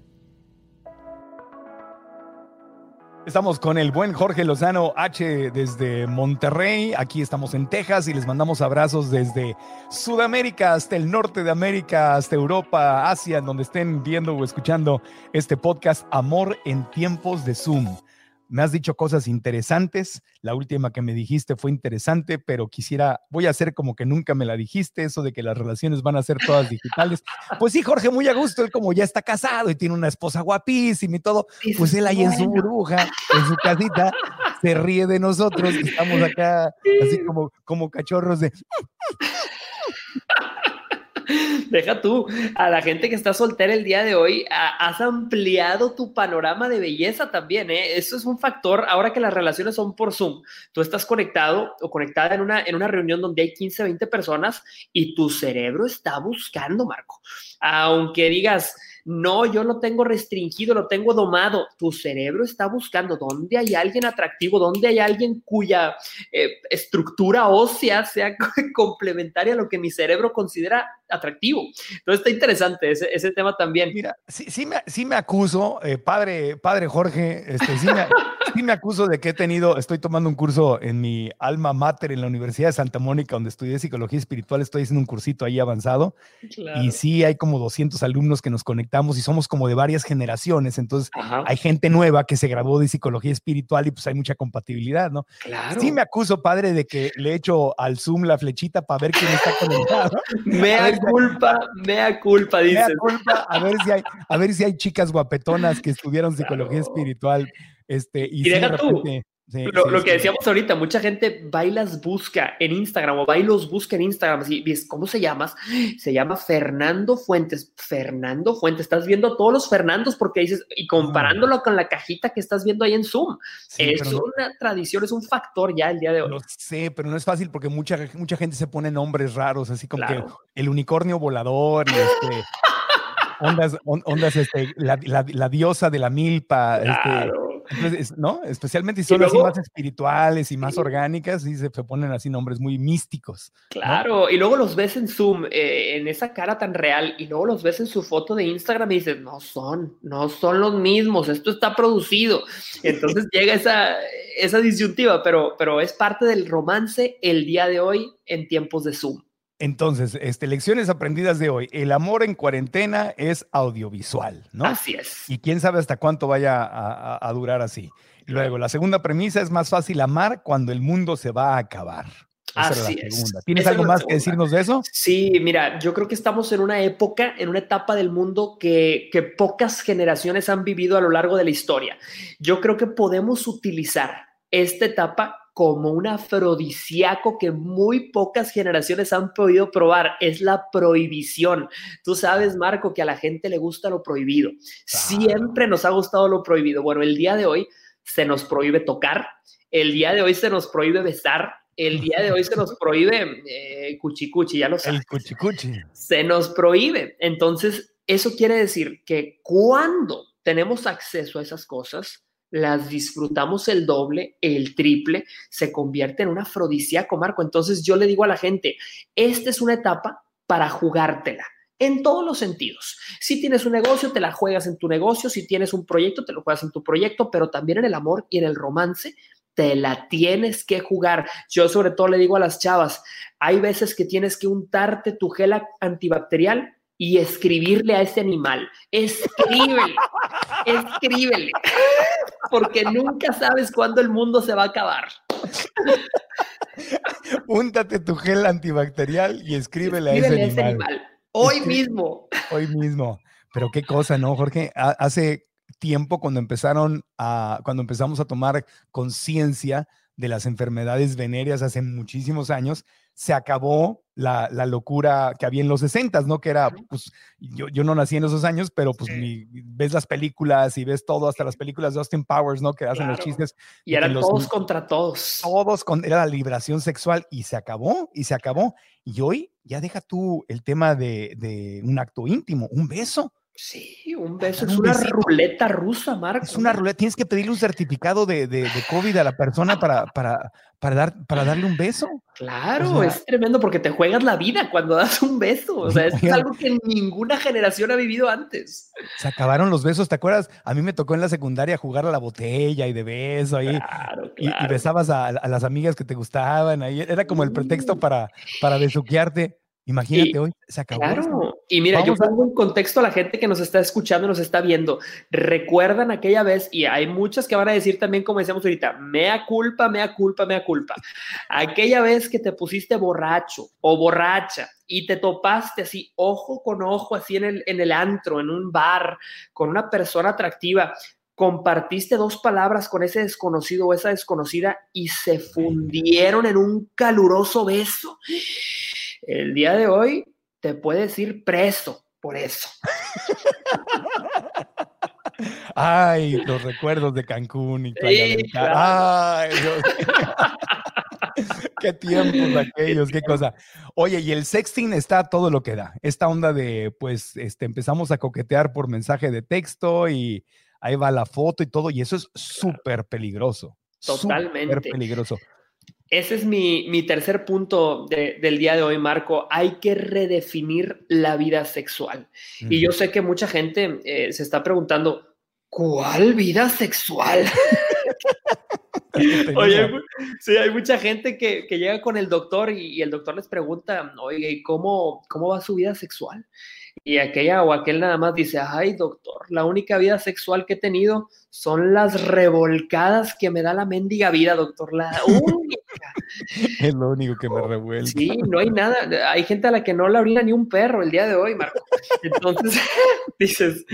Estamos con el buen Jorge Lozano H desde Monterrey. Aquí estamos en Texas y les mandamos abrazos desde Sudamérica hasta el norte de América, hasta Europa, Asia, donde estén viendo o escuchando este podcast Amor en tiempos de Zoom. Me has dicho cosas interesantes. La última que me dijiste fue interesante, pero quisiera, voy a hacer como que nunca me la dijiste, eso de que las relaciones van a ser todas [LAUGHS] digitales. Pues sí, Jorge, muy a gusto, él como ya está casado y tiene una esposa guapísima y todo, pues él ahí en su burbuja, en su casita, se ríe de nosotros, estamos acá así como, como cachorros de... [LAUGHS] Deja tú, a la gente que está soltera el día de hoy, has ampliado tu panorama de belleza también, ¿eh? Eso es un factor, ahora que las relaciones son por Zoom, tú estás conectado o conectada en una, en una reunión donde hay 15, 20 personas y tu cerebro está buscando, Marco. Aunque digas, no, yo lo tengo restringido, lo tengo domado. Tu cerebro está buscando dónde hay alguien atractivo, dónde hay alguien cuya eh, estructura ósea sea [LAUGHS] complementaria a lo que mi cerebro considera atractivo. Entonces está interesante ese, tema también. Mira, sí, sí, me, sí me acuso, eh, padre, padre Jorge, este, sí, me, [LAUGHS] sí me acuso de que he tenido, estoy tomando un curso en mi alma mater en la Universidad de Santa Mónica, donde estudié psicología espiritual, estoy haciendo un cursito ahí avanzado. Y sí, hay como 200 alumnos que nos conectamos y somos como de varias generaciones, entonces hay gente nueva que se graduó de psicología espiritual y pues hay mucha compatibilidad, ¿no? Claro. Sí me acuso, padre, de que le echo al Zoom la flechita para ver quién está conectado. [LAUGHS] culpa, mea culpa, dice. Mea culpa, a ver si hay, a ver si hay chicas guapetonas que estudiaron psicología espiritual. Este, y, y deja tú, lo, que decíamos ahorita, mucha gente va y las busca en Instagram o va y los busca en Instagram. Así, ¿Cómo se llama? Se llama Fernando Fuentes. Fernando Fuentes. Estás viendo todos los Fernandos porque dices, y comparándolo con la cajita que estás viendo ahí en Zoom. es una tradición, es un factor ya el día de hoy. No sé, pero no es fácil porque mucha, mucha gente se pone nombres raros, así como que el unicornio volador y este. [LAUGHS] ondas, ondas, este, la, la, diosa de la milpa. Este, ¿no? Especialmente si son así más espirituales y más orgánicas, y se, ponen así nombres muy místicos. Claro, y luego los ves en Zoom, eh, en esa cara tan real, y luego los ves en su foto de Instagram y dices, no son, no son los mismos, esto está producido. Entonces [LAUGHS] llega esa, esa disyuntiva, pero, pero es parte del romance el día de hoy en tiempos de Zoom. Entonces, este, lecciones aprendidas de hoy. El amor en cuarentena es audiovisual, ¿no? Así es. Y quién sabe hasta cuánto vaya a, durar así. Luego, la segunda premisa es más fácil amar cuando el mundo se va a acabar. así es. ¿Tienes algo más que decirnos de eso? Sí, mira, yo creo que estamos en una época, en una etapa del mundo que, que pocas generaciones han vivido a lo largo de la historia. Yo creo que podemos utilizar esta etapa como un afrodisíaco que muy pocas generaciones han podido probar, es la prohibición. Tú sabes, Marco, que a la gente le gusta lo prohibido. Siempre nos ha gustado lo prohibido. Bueno, el día de hoy se nos prohíbe tocar, el día de hoy se nos prohíbe besar, el día de hoy se nos [LAUGHS] prohíbe eh, cuchicuchi, ya lo sabes. El cuchicuchi. Se nos prohíbe. Entonces, eso quiere decir que cuando tenemos acceso a esas cosas, las disfrutamos el doble, el triple, se convierte en un afrodisíaco, Marco. Entonces yo le digo a la gente, esta es una etapa para jugártela en todos los sentidos. Si tienes un negocio, te la juegas en tu negocio, si tienes un proyecto, te lo juegas en tu proyecto, pero también en el amor y en el romance, te la tienes que jugar. Yo sobre todo le digo a las chavas, hay veces que tienes que untarte tu gel antibacterial y escribirle a ese animal. Escríbele, [LAUGHS] escríbele, porque nunca sabes cuándo el mundo se va a acabar. Úntate tu gel antibacterial y escríbele, a, ese, animal. Hoy mismo. Hoy mismo. Pero qué cosa, ¿no, Jorge? Hace tiempo cuando empezaron a, cuando empezamos a tomar conciencia de las enfermedades venéreas hace muchísimos años, se acabó la, locura que había en los 60, ¿no? Que era, pues, yo, yo no nací en esos años, pero pues ves las películas y ves todo, hasta las películas de Austin Powers, ¿no? Que hacen los chistes. Y eran todos contra todos. Todos, con, era la liberación sexual y se acabó, y se acabó. Y hoy ya deja tú el tema de, de un acto íntimo, un beso. Sí, un beso. Es una ruleta rusa, Marco. Es una ruleta. Tienes que pedirle un certificado de, de, COVID a la persona para, para, para, dar, para darle un beso. Claro, es tremendo porque te juegas la vida cuando das un beso. O sea, es algo que ninguna generación ha vivido antes. Se acabaron los besos. ¿Te acuerdas? A mí me tocó en la secundaria jugar a la botella y de beso ahí. Claro, Y, besabas a, las amigas que te gustaban. Ahí era como el pretexto para, para besuquearte Imagínate, hoy se acabó. Claro, y mira, yo pongo en contexto a la gente que nos está escuchando, nos está viendo. Recuerdan aquella vez, y hay muchas que van a decir también, como decíamos ahorita, mea culpa, mea culpa, mea culpa. Aquella vez que te pusiste borracho o borracha y te topaste así, ojo con ojo, así en el, en el antro, en un bar, con una persona atractiva, compartiste dos palabras con ese desconocido o esa desconocida y se fundieron en un caluroso beso el día de hoy te puedes ir preso por eso. Ay, los recuerdos de Cancún y Ay, [LAUGHS] qué tiempos aquellos, qué cosa. Oye, y el sexting está todo lo que da. Esta onda de, pues, este, empezamos a coquetear por mensaje de texto y ahí va la foto y todo, y eso es súper peligroso. Totalmente. Súper peligroso. Ese es mi, tercer punto del día de hoy, Marco. Hay que redefinir la vida sexual. Y yo sé que mucha gente eh, se está preguntando, ¿cuál vida sexual? [LAUGHS] Oye, sí, hay mucha gente que, llega con el doctor y, el doctor les pregunta, oye, ¿cómo, ¿cómo va su vida sexual? Y aquella o aquel nada más dice, ay doctor, la única vida sexual que he tenido son las revolcadas que me da la mendiga vida, doctor, la [LAUGHS] única. es lo único que me revuelve. Sí, no hay nada. Hay gente a la que no la orina ni un perro el día de hoy, Marco. Entonces, [LAUGHS] dices,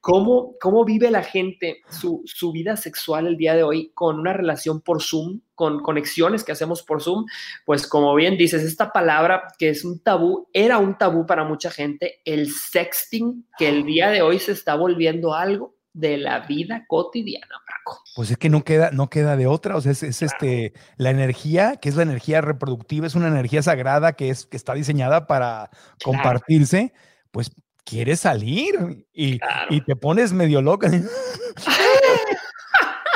¿cómo, ¿cómo vive la gente su, su vida sexual el día de hoy con una relación por Zoom? Con conexiones que hacemos por Zoom, pues como bien dices, esta palabra que es un tabú, era un tabú para mucha gente, el sexting, que el día de hoy se está volviendo algo de la vida cotidiana, Marco. Pues es que no queda, no queda de otra, o sea, es, este, la energía, que es la energía reproductiva, es una energía sagrada que, es, que está diseñada para compartirse, pues quieres salir y, y, te pones medio loca. [LAUGHS]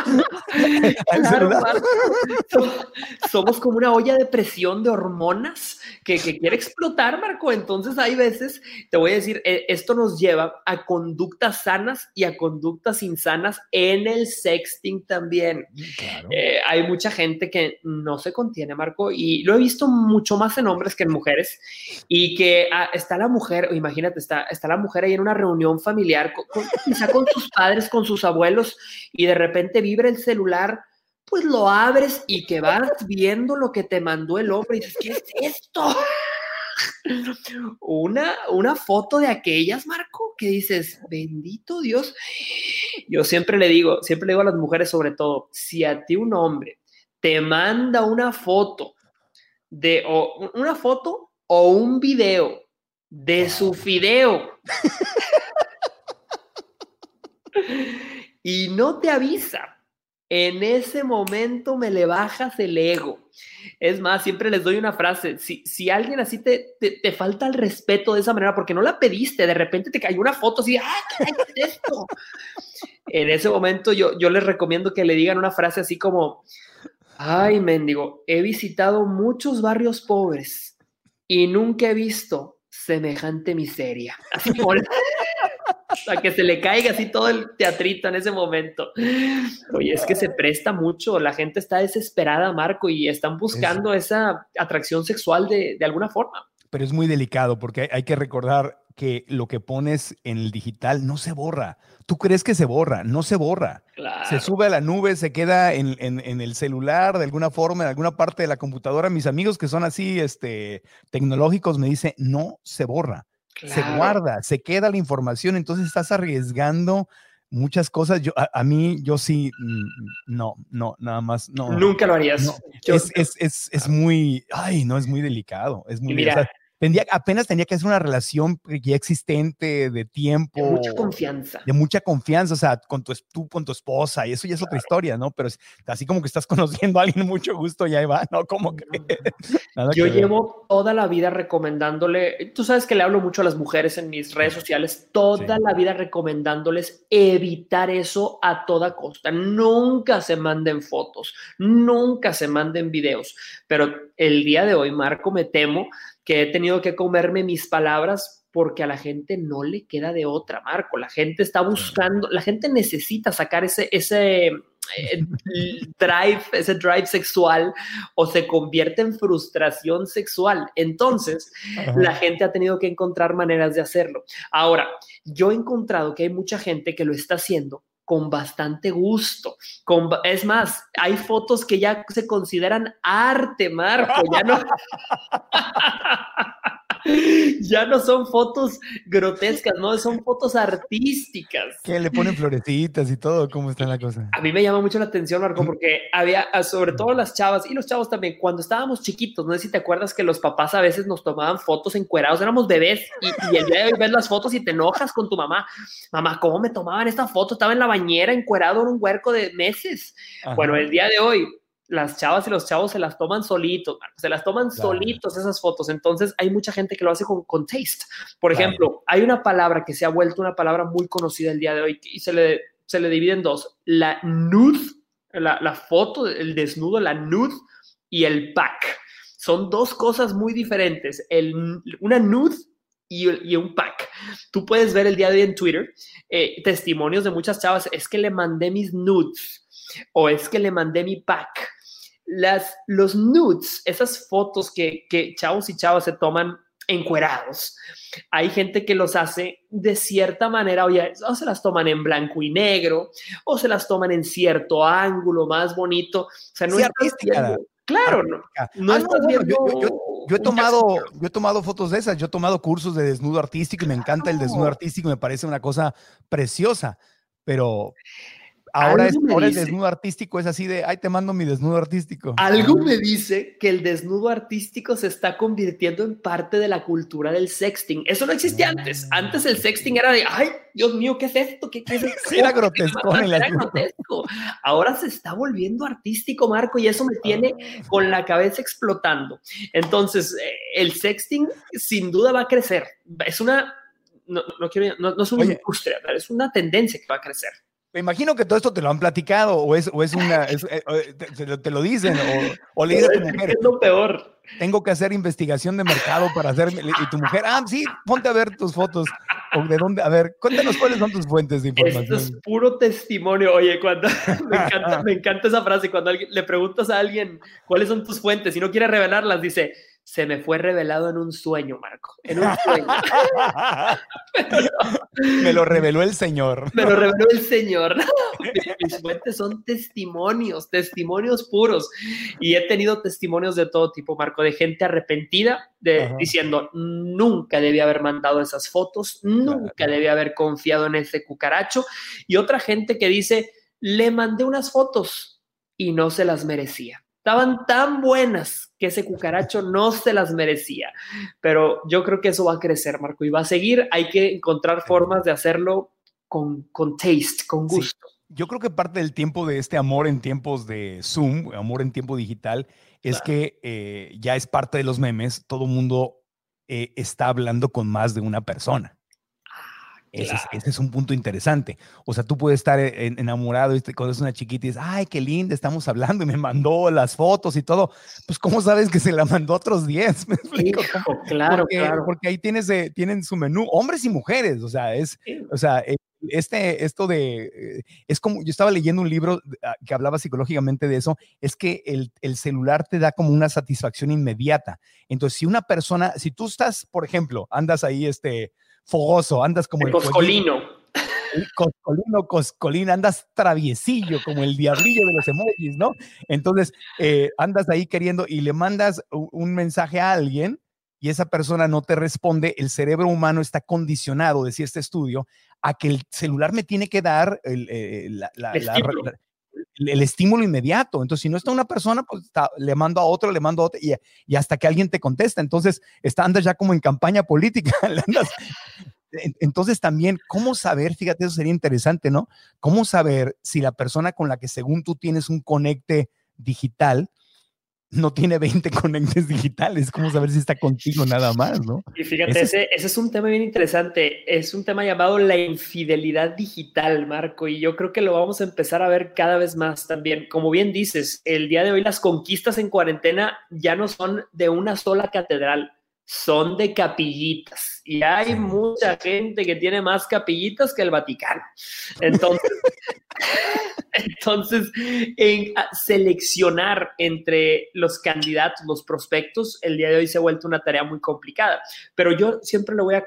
[LAUGHS] [LAUGHS] Somos como una olla de presión de hormonas que, quiere explotar, Marco. Entonces hay veces, te voy a decir, eh, esto nos lleva a conductas sanas y a conductas insanas en el sexting también. Eh, hay mucha gente que no se contiene, Marco, y lo he visto mucho más en hombres que en mujeres, y que ah, está la mujer, imagínate, está, está la mujer ahí en una reunión familiar, quizá con sus padres, con sus abuelos, y de repente vibra el celular pues lo abres y que vas viendo lo que te mandó el hombre y dices, ¿qué es esto? [LAUGHS] Una, una foto de aquellas, Marco, que dices, bendito Dios. Yo siempre le digo, siempre le digo a las mujeres sobre todo, si a ti un hombre te manda una foto de, o una foto o un video de su fideo [LAUGHS] y no te avisa en ese momento me le bajas el ego. Es más, siempre les doy una frase, si, si alguien así te, te, falta el respeto de esa manera, porque no la pediste, de repente te cayó una foto así, ¡ah, qué es esto! en ese momento yo, yo les recomiendo que le digan una frase así como, ay, mendigo, he visitado muchos barrios pobres y nunca he visto semejante miseria. Así como a que se le caiga así todo el teatrito en ese momento. Oye, es que se presta mucho, la gente está desesperada, Marco, y están buscando esa atracción sexual de, de alguna forma. Pero es muy delicado porque hay que recordar que lo que pones en el digital no se borra. Tú crees que se borra, no se borra. Se sube a la nube, se queda en, en, el celular de alguna forma, en alguna parte de la computadora. Mis amigos que son así este, tecnológicos me dicen, no se borra se guarda, se queda la información, entonces estás arriesgando muchas cosas. Yo, a, mí, yo sí, mm, no, no, nada más, no. Nunca lo harías. es, es, es, es, muy, ay, no, es muy delicado. Es muy, apenas tenía que hacer una relación ya existente de tiempo. De mucha confianza. De mucha confianza, o sea, con tu, tú con tu esposa, y eso ya es otra historia, ¿no? Pero así como que estás [LAUGHS] conociendo a alguien mucho gusto, ya va, ¿no? Como [LAUGHS] que. Yo llevo toda la vida recomendándole, tú sabes que le hablo mucho a las mujeres en mis redes sociales, toda la vida recomendándoles evitar eso a toda costa. Nunca se manden fotos, nunca se manden videos, pero el día de hoy, Marco, me temo que he tenido que comerme mis palabras porque a la gente no le queda de otra, Marco. La gente está buscando, la gente necesita sacar ese, ese, eh, [LAUGHS] drive, ese drive sexual, o se convierte en frustración sexual. Entonces, la gente ha tenido que encontrar maneras de hacerlo. Ahora, yo he encontrado que hay mucha gente que lo está haciendo con bastante gusto. Con, es más, hay fotos que ya se consideran arte, Marco. Ya no. [LAUGHS] [LAUGHS] ya no son fotos grotescas, no, son fotos artísticas. Que le ponen florecitas y todo, ¿cómo está la cosa? A mí me llama mucho la atención, Marco, porque había, ah, sobre todo las chavas y los chavos también, cuando estábamos chiquitos, no sé si te acuerdas que los papás a veces nos tomaban fotos encuerados, éramos bebés y, el día de hoy ves las fotos y te enojas con tu mamá. Mamá, ¿cómo me tomaban esta foto? Estaba en la bañera encuerado en un huerco de meses. Bueno, el día de hoy las chavas y los chavos se las toman solitos, se las toman solitos esas fotos. Entonces hay mucha gente que lo hace con, con taste. Por ejemplo, hay una palabra que se ha vuelto una palabra muy conocida el día de hoy y se le, se le divide en dos. La nude, la, la foto, el desnudo, la nude y el pack. Son dos cosas muy diferentes. El, una nude y, y, un pack. Tú puedes ver el día de hoy en Twitter eh, testimonios de muchas chavas. Es que le mandé mis nudes o es que le mandé mi pack las, los nudes, esas fotos que, que chavos y chavas se toman encuerados. Hay gente que los hace de cierta manera, o, se las toman en blanco y negro, o se las toman en cierto ángulo más bonito. O sea, no claro, no, no, ah, yo, he tomado, yo he tomado fotos de esas, yo he tomado cursos de desnudo artístico y me encanta el desnudo artístico, me parece una cosa preciosa, pero Ahora, es, ahora el desnudo artístico es así de, ay, te mando mi desnudo artístico. Algo me dice que el desnudo artístico se está convirtiendo en parte de la cultura del sexting. Eso no existía antes. Antes el sexting era de, ay, Dios mío, ¿qué es esto? ¿Qué, es esto? [LAUGHS] era grotesco. Era grotesco. Ahora se está volviendo artístico, Marco, y eso me tiene con la cabeza explotando. Entonces, eh, el sexting sin duda va a crecer. Es una, no, no quiero, no, no es una industria, es una tendencia que va a crecer. Me imagino que todo esto te lo han platicado o es, o es una, eh, te, lo dicen o, le [LAUGHS] dices a tu mujer. Es lo peor. Tengo que hacer investigación de mercado para hacer, y tu mujer, ah, sí, ponte a ver tus fotos. O de dónde, a ver, cuéntanos cuáles son tus fuentes de información. Esto es puro testimonio. Oye, cuando [LAUGHS] me encanta, me encanta esa frase, cuando le preguntas a alguien cuáles son tus fuentes y no quiere revelarlas, dice, se me fue revelado en un sueño, Marco. En un sueño. [LAUGHS] me lo reveló el Señor. Me lo reveló el Señor. [LAUGHS] Mis fuentes son testimonios, testimonios puros. Y he tenido testimonios de todo tipo, Marco, de gente arrepentida, de, diciendo, nunca debía haber mandado esas fotos, nunca debía haber confiado en ese cucaracho. Y otra gente que dice, le mandé unas fotos y no se las merecía. Estaban tan buenas que ese cucaracho no se las merecía. Pero yo creo que eso va a crecer, Marco, y va a seguir. Hay que encontrar formas de hacerlo con, con taste, con gusto. Yo creo que parte del tiempo de este amor en tiempos de Zoom, amor en tiempo digital, es que eh, ya es parte de los memes. Todo mundo eh, está hablando con más de una persona. Ese, es, un punto interesante. O sea, tú puedes estar e, enamorado y cuando es una chiquita y dices, ay, qué linda, estamos hablando y me mandó las fotos y todo. Pues, ¿cómo sabes que se la mandó otros 10? [LAUGHS] ¿Me explico? claro, porque, claro. Porque ahí tienes, eh, tienen su menú, hombres y mujeres. O sea, es, o sea, e, este, esto de, eh, es como, yo estaba leyendo un libro ah, que hablaba psicológicamente de eso, es que el, el, celular te da como una satisfacción inmediata. Entonces, si una persona, si tú estás, por ejemplo, andas ahí, este, fogoso, andas como el, coscolino. coscolino, coscolina, andas traviesillo, como el diablillo de los emojis, ¿no? Entonces, eh, andas ahí queriendo y le mandas un mensaje a alguien y esa persona no te responde, el cerebro humano está condicionado, decía este estudio, a que el celular me tiene que dar el, eh, el estímulo inmediato. Entonces, si no está una persona, pues le mando a otro, le mando a otro, y, hasta que alguien te contesta. Entonces, está, andas ya como en campaña política. [LAUGHS] entonces, también, ¿cómo saber? Fíjate, eso sería interesante, ¿no? ¿Cómo saber si la persona con la que según tú tienes un conecte digital, no tiene 20 [LAUGHS] conectes digitales. ¿Cómo saber si está contigo nada más, no? Y fíjate, ese, ese, es un tema bien interesante. Es un tema llamado la infidelidad digital, Marco, y yo creo que lo vamos a empezar a ver cada vez más también. Como bien dices, el día de hoy las conquistas en cuarentena ya no son de una sola catedral, son de capillitas. Y hay mucha gente que tiene más capillitas que el Vaticano. Entonces... [LAUGHS] Entonces, en seleccionar entre los candidatos, los prospectos, el día de hoy se ha vuelto una tarea muy complicada. Pero yo siempre le voy a,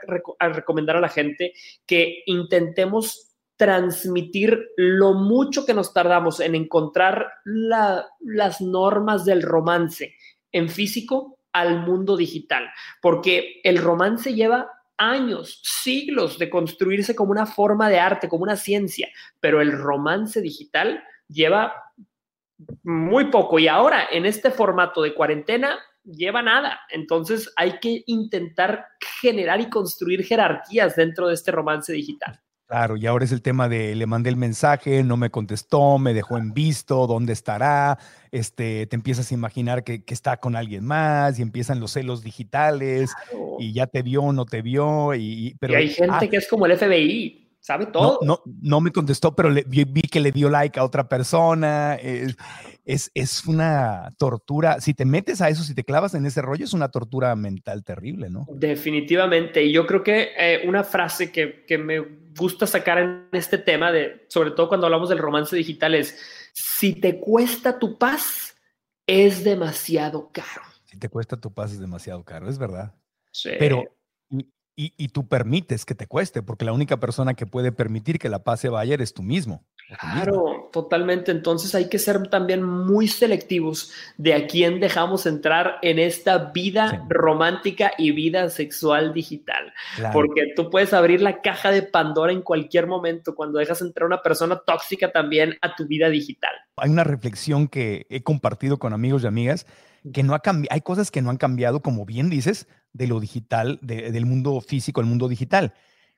recomendar a la gente que intentemos transmitir lo mucho que nos tardamos en encontrar las normas del romance en físico al mundo digital, porque el romance lleva años, siglos de construirse como una forma de arte, como una ciencia, pero el romance digital lleva muy poco y ahora en este formato de cuarentena lleva nada. Entonces hay que intentar generar y construir jerarquías dentro de este romance digital. Claro, y ahora es el tema de le mandé el mensaje, no me contestó, me dejó en visto, dónde estará, este, te empiezas a imaginar que, está con alguien más y empiezan los celos digitales y ya te vio, no te vio. Y, pero, hay gente ah que es como el FBI, sabe todo. No, no, me contestó, pero le, vi, que le dio like a otra persona. Es, es, una tortura. Si te metes a eso, si te clavas en ese rollo, es una tortura mental terrible, ¿no? Definitivamente. Y yo creo que eh, una frase que, que me gusta sacar en este tema, de, sobre todo cuando hablamos del romance digital, es, si te cuesta tu paz, es demasiado caro. Si te cuesta tu paz, es demasiado caro, es verdad. Sí. Pero y, tú permites que te cueste, porque la única persona que puede permitir que la paz se vaya eres tú mismo. Claro, totalmente. Entonces hay que ser también muy selectivos de a quién dejamos entrar en esta vida romántica y vida sexual digital. Porque tú puedes abrir la caja de Pandora en cualquier momento cuando dejas entrar una persona tóxica también a tu vida digital. Hay una reflexión que he compartido con amigos y amigas que no ha cambiado, hay cosas que no han cambiado, como bien dices, de lo digital, del mundo físico al mundo digital.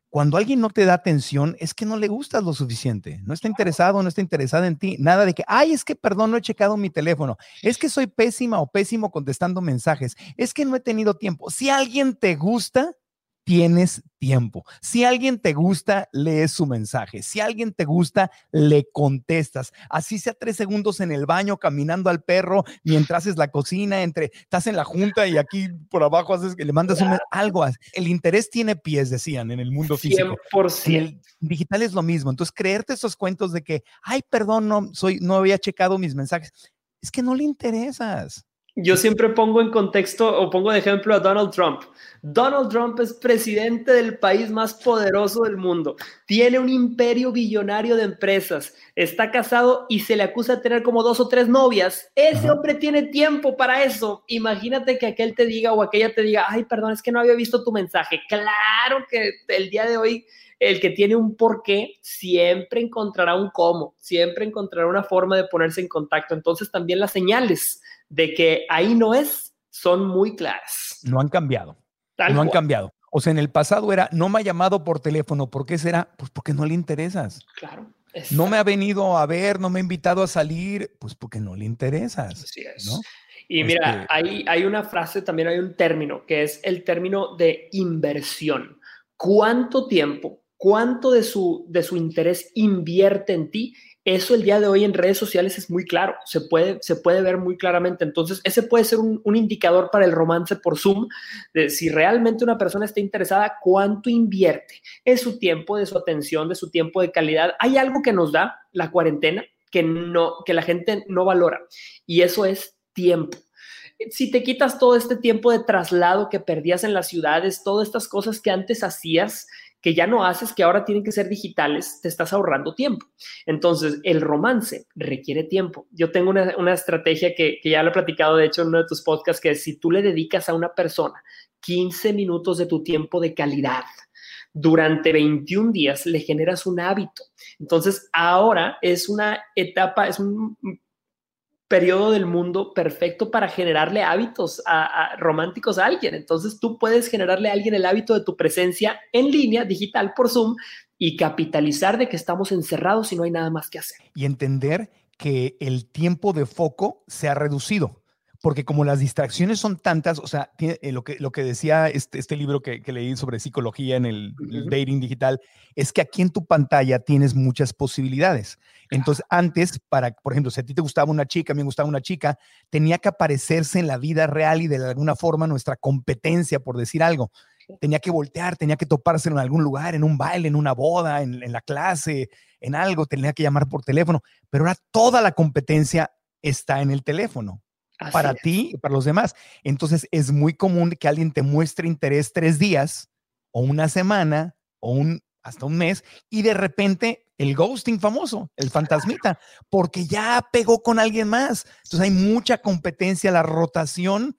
Cuando alguien no te da atención, es que no le gustas lo suficiente, no está interesado, no está interesada en ti, nada de que, ay, es que perdón, no he checado mi teléfono, es que [LAUGHS] soy pésima o pésimo contestando mensajes, es que no he tenido tiempo. Si alguien te gusta, tienes tiempo. Si alguien te gusta, lees su mensaje. Si alguien te gusta, le contestas. Así sea tres segundos en el baño, caminando al perro, mientras haces la cocina, entre estás en la junta y aquí por abajo haces que le mandas un, algo. El interés tiene pies, decían en el mundo físico. 100%. Y el digital es lo mismo. Entonces, creerte esos cuentos de que, ay, perdón, no, soy, no había checado mis mensajes, es que no le interesas. Yo siempre pongo en contexto o pongo de ejemplo a Donald Trump. Donald Trump es presidente del país más poderoso del mundo. Tiene un imperio billonario de empresas. Está casado y se le acusa de tener como dos o tres novias. Ese hombre tiene tiempo para eso. Imagínate que aquel te diga o aquella te diga, ay, perdón, es que no había visto tu mensaje. Claro que el día de hoy el que tiene un porqué siempre encontrará un cómo, siempre encontrará una forma de ponerse en contacto. Entonces también las señales de que ahí no es, son muy claras. No han cambiado. no han cambiado. O sea, en el pasado era, no me ha llamado por teléfono. ¿Por qué será? Pues porque no le interesas. Claro. No me ha venido a ver, no me ha invitado a salir, pues porque no le interesas. Así es. Y mira, este hay, hay una frase, también hay un término, que es el término de inversión. ¿Cuánto tiempo, cuánto de su, de su interés invierte en ti eso el día de hoy en redes sociales es muy claro, se puede, se puede ver muy claramente. Entonces, ese puede ser un, indicador para el romance por Zoom, de si realmente una persona está interesada, cuánto invierte en su tiempo, de su atención, de su tiempo de calidad. Hay algo que nos da la cuarentena que, no, que la gente no valora y eso es tiempo si te quitas todo este tiempo de traslado que perdías en las ciudades, todas estas cosas que antes hacías, que ya no haces, que ahora tienen que ser digitales, te estás ahorrando tiempo. Entonces, el romance requiere tiempo. Yo tengo una, estrategia que, que, ya lo he platicado, de hecho, en uno de tus podcasts, que es si tú le dedicas a una persona 15 minutos de tu tiempo de calidad, durante 21 días le generas un hábito. Entonces, ahora es una etapa, es un periodo del mundo perfecto para generarle hábitos románticos a alguien. Entonces tú puedes generarle a alguien el hábito de tu presencia en línea, digital por Zoom, y capitalizar de que estamos encerrados y no hay nada más que hacer. Y entender que el tiempo de foco se ha reducido porque como las distracciones son tantas, o sea, eh, lo, que, lo que decía este, este libro que, leí sobre psicología en el, dating digital, es que aquí en tu pantalla tienes muchas posibilidades. Entonces, antes, para, por ejemplo, si a ti te gustaba una chica, a mí me gustaba una chica, tenía que aparecerse en la vida real y de alguna forma nuestra competencia, por decir algo. tenía que voltear, tenía que toparse en algún lugar, en un baile, en una boda, en, en la clase, en algo, tenía que llamar por teléfono, pero ahora toda la competencia está en el teléfono. Así para es. ti y para los demás. Entonces es muy común que alguien te muestre interés tres días o una semana o un hasta un mes y de repente el ghosting famoso, el fantasmita, porque ya pegó con alguien más. Entonces hay mucha competencia, la rotación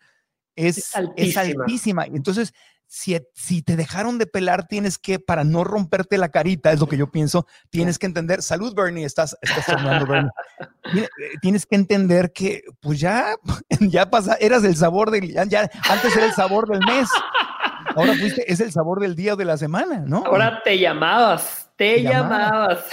es, Es es altísima. altísima. Entonces, si, si te dejaron de pelar, tienes que, para no romperte la carita, es lo que yo pienso, tienes que entender, salud Bernie, estás, estás tornando Bernie. [LAUGHS] Eh, Tienes que entender que, pues ya, [LAUGHS] ya pasa, eras el sabor del, ya, ya- antes era el sabor del mes, ahora fuiste, es el sabor del día o de la semana, ¿no? Ahora te llamabas, te llamabas.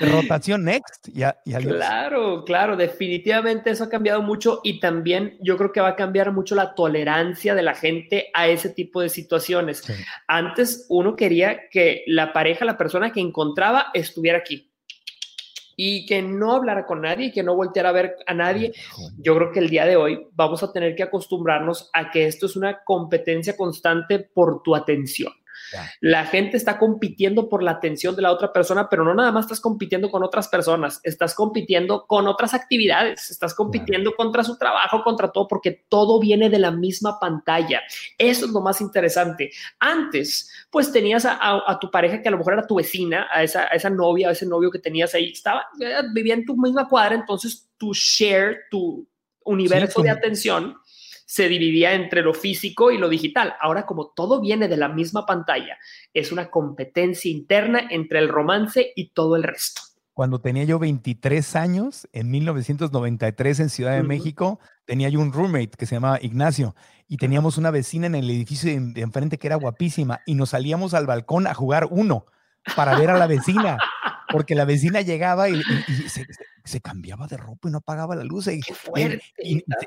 rotación next, ya. Claro, claro, definitivamente eso ha cambiado mucho y también yo creo que va a cambiar mucho la tolerancia de la gente a ese tipo de situaciones. Sí. Antes uno quería que la pareja, la persona que encontraba, estuviera aquí y que no hablara con nadie y que no volteara a ver a nadie. Yo creo que el día de hoy vamos a tener que acostumbrarnos a que esto es una competencia constante por tu atención. La gente está compitiendo por la atención de la otra persona, pero no nada más estás compitiendo con otras personas, estás compitiendo con otras actividades, estás compitiendo contra su trabajo, contra todo, porque todo viene de la misma pantalla. Eso es lo más interesante. Antes, pues tenías a, a- a tu pareja que a lo mejor era tu vecina, a esa, a esa novia, a ese novio que tenías ahí, estaba, eh, vivía en tu misma cuadra, entonces tu share, tu universo de atención se dividía entre lo físico y lo digital. Ahora, como todo viene de la misma pantalla, es una competencia interna entre el romance y todo el resto. Cuando tenía yo 23 años, en 1993 en Ciudad de. México, tenía yo un roommate que se llamaba Ignacio y teníamos una vecina en el edificio de enfrente que era guapísima y nos salíamos al balcón a jugar uno para ver a la vecina, porque la vecina llegaba y, y- y se, cambiaba de ropa y no apagaba la luz y,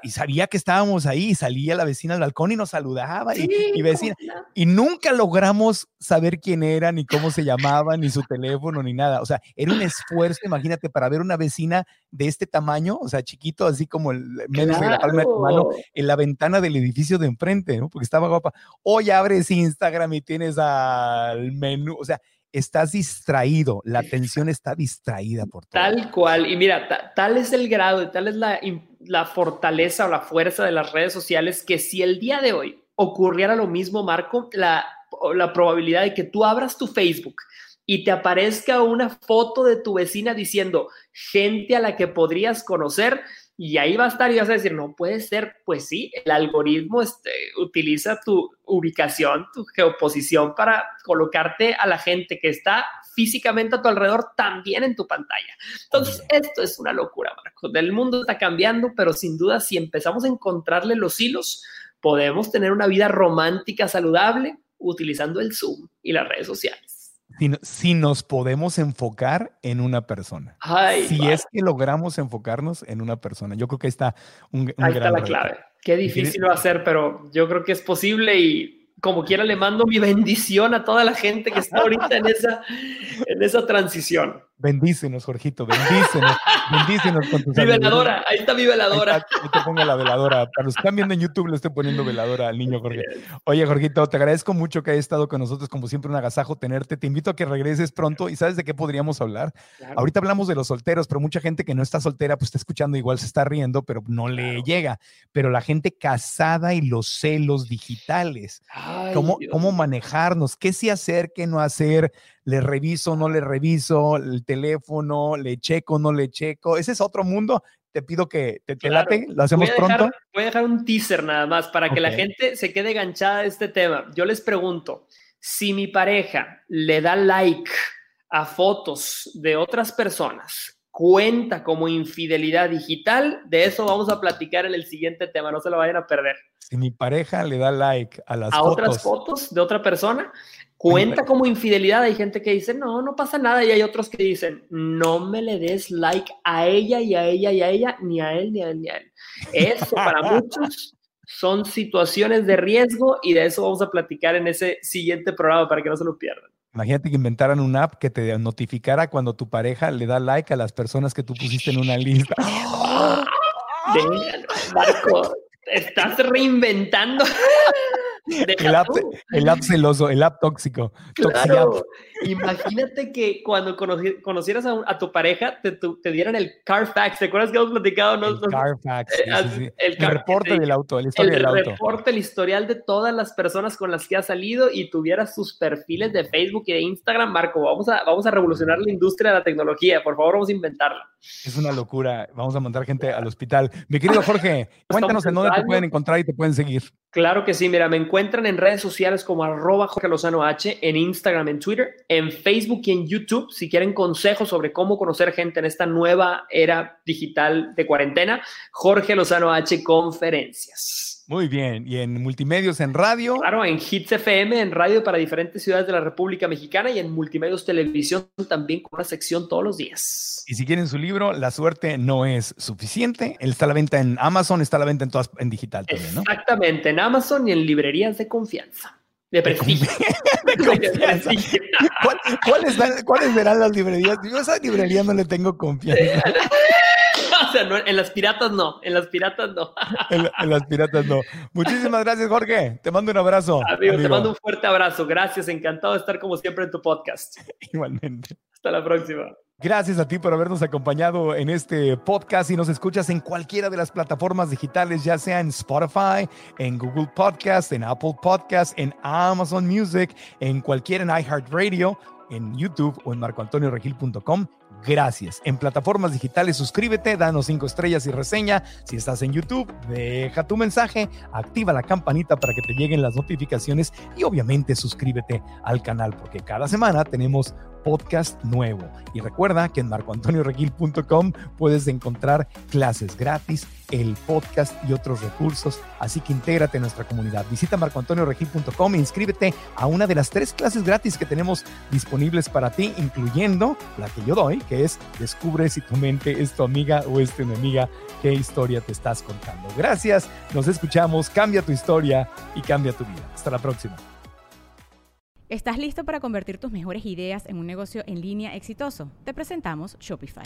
sabía que estábamos ahí y salía la vecina al balcón y nos saludaba y, Sí, y ¿cómo vecina, no? y nunca logramos saber quién era, ni cómo se llamaba, ni su teléfono, ni nada. O sea, era un esfuerzo, imagínate, para ver una vecina de este tamaño, o sea, chiquito, así como el menos de la palma de tu mano, en la ventana del edificio de enfrente, ¿no? Porque estaba guapa. Hoy abres Instagram y tienes al menú, o sea, estás distraído, la atención está distraída por todo. Tal cual. Y mira, ta- tal es el grado, y tal es la, la fortaleza o la fuerza de las redes sociales que si el día de hoy ocurriera lo mismo, Marco, la, la probabilidad de que tú abras tu Facebook y te aparezca una foto de tu vecina diciendo gente a la que podrías conocer y ahí va a estar y vas a decir, no puede ser, pues sí, el algoritmo este, utiliza tu ubicación, tu geoposición para colocarte a la gente que está físicamente a tu alrededor también en tu pantalla. Entonces, esto es una locura, Marco. El mundo está cambiando, pero sin duda, si empezamos a encontrarle los hilos, podemos tener una vida romántica saludable utilizando el Zoom y las redes sociales. Si, si nos podemos enfocar en una persona. Ay, si es que logramos enfocarnos en una persona. Yo creo que ahí está un, un ahí está gran la reto. clave. Qué difícil va a ser, pero yo creo que es posible y como quiera le mando mi bendición a toda la gente que está ahorita en esa, en esa transición. Bendícenos, Jorgito, bendícenos, bendícenos con tus Mi veladora, ahí está mi Ahí veladora. está, ahí te pongo la veladora. Para los que están viendo en YouTube, le estoy poniendo veladora al niño Jorge. Oye, Jorgito, te agradezco mucho que hayas estado con nosotros. Como siempre, un agasajo tenerte. Te invito a que regreses pronto. ¿Y sabes de qué podríamos hablar? Claro. Ahorita hablamos de los solteros, pero mucha gente que no está soltera, pues está escuchando, igual se está riendo, pero no le llega. Pero la gente casada y los celos digitales, Ay, ¿cómo, Dios cómo manejarnos? ¿Qué sí hacer, qué no hacer? ¿Le reviso, no le reviso? ¿El teléfono? ¿Le checo, no le checo? Ese es otro mundo. Te pido que te, te Claro. late, lo hacemos voy dejar, pronto. Voy a dejar un teaser nada más para que la gente se quede ganchada de este tema. Yo les pregunto, si mi pareja le da like a fotos de otras personas, ¿cuenta como infidelidad digital? De eso vamos a platicar en el siguiente tema, no se lo vayan a perder. Si mi pareja le da like a las a fotos, otras fotos de otra persona, cuenta como infidelidad. Hay gente que dice, no, no pasa nada. Y hay otros que dicen, no me le des like a ella y a ella y a ella, ni a él, ni a él, ni a él. Eso para [LAUGHS] muchos son situaciones de riesgo y de eso vamos a platicar en ese siguiente programa para que no se lo pierdan. imagínate que inventaran una app que te notificara cuando tu pareja le da like a las personas que tú pusiste en una lista. [LAUGHS] Venga, Marco, estás reinventando. [LAUGHS] el, app, el app celoso, el app tóxico. Claro. Imagínate que cuando conocieras a, tu pareja te, te, dieran el Carfax. ¿Te acuerdas que hemos platicado? El Carfax. Eh, el, reporte del auto, el historial del auto. El reporte, el historial de todas las personas con las que has salido y tuvieras sus perfiles de Facebook y de Instagram. Marco, vamos a, vamos a revolucionar la industria de la tecnología. Por favor, vamos a inventarla. Es una locura. Vamos a mandar gente al hospital. Mi querido [LAUGHS] Jorge, cuéntanos en dónde te pueden encontrar y te pueden seguir. Claro que sí, mira, me encuentran en redes sociales como arroba Jorge Lozano H, en Instagram, en Twitter, en Facebook y en YouTube. Si quieren consejos sobre cómo conocer gente en esta nueva era digital de cuarentena, Jorge Lozano H Conferencias. Muy bien, y en multimedios en radio. Claro, en Hits FM, en radio para diferentes ciudades de la República Mexicana y en multimedios televisión también con una sección todos los días. Y si quieren su libro, La suerte no es suficiente. Él está a la venta en Amazon, está a la venta en todas en digital también, ¿no? Exactamente, en Amazon y en librerías de confianza. De prestigio. ¿Cuáles, ¿Cuáles serán las librerías? Yo a esa librería no le tengo confianza. [LAUGHS] o sea, en las piratas no, en las piratas no. [LAUGHS] en, las piratas no. Muchísimas gracias, Jorge. Te mando un abrazo. Amigo, te mando un fuerte abrazo. Gracias, encantado de estar como siempre en tu podcast. [LAUGHS] Igualmente. Hasta la próxima. Gracias a ti por habernos acompañado en este podcast y nos escuchas en cualquiera de las plataformas digitales, ya sea en Spotify, en Google Podcast, en Apple Podcast, en Amazon Music, en cualquiera en iHeartRadio, en YouTube o en marcoantonioregil.com gracias. En plataformas digitales, suscríbete, danos cinco estrellas y reseña. Si estás en YouTube, deja tu mensaje, activa la campanita para que te lleguen las notificaciones y obviamente suscríbete al canal porque cada semana tenemos podcast nuevo. Y recuerda que en marcoantonioreguil.com puedes encontrar clases gratis, el podcast y otros recursos. Así que intégrate en nuestra comunidad. Visita marcoantonioregil.com e inscríbete a una de las tres clases gratis que tenemos disponibles para ti, incluyendo la que yo doy, que es Descubre si tu mente es tu amiga o es tu enemiga, qué historia te estás contando. Gracias, nos escuchamos, cambia tu historia y cambia tu vida. Hasta la próxima. ¿Estás listo para convertir tus mejores ideas en un negocio en línea exitoso? Te presentamos Shopify.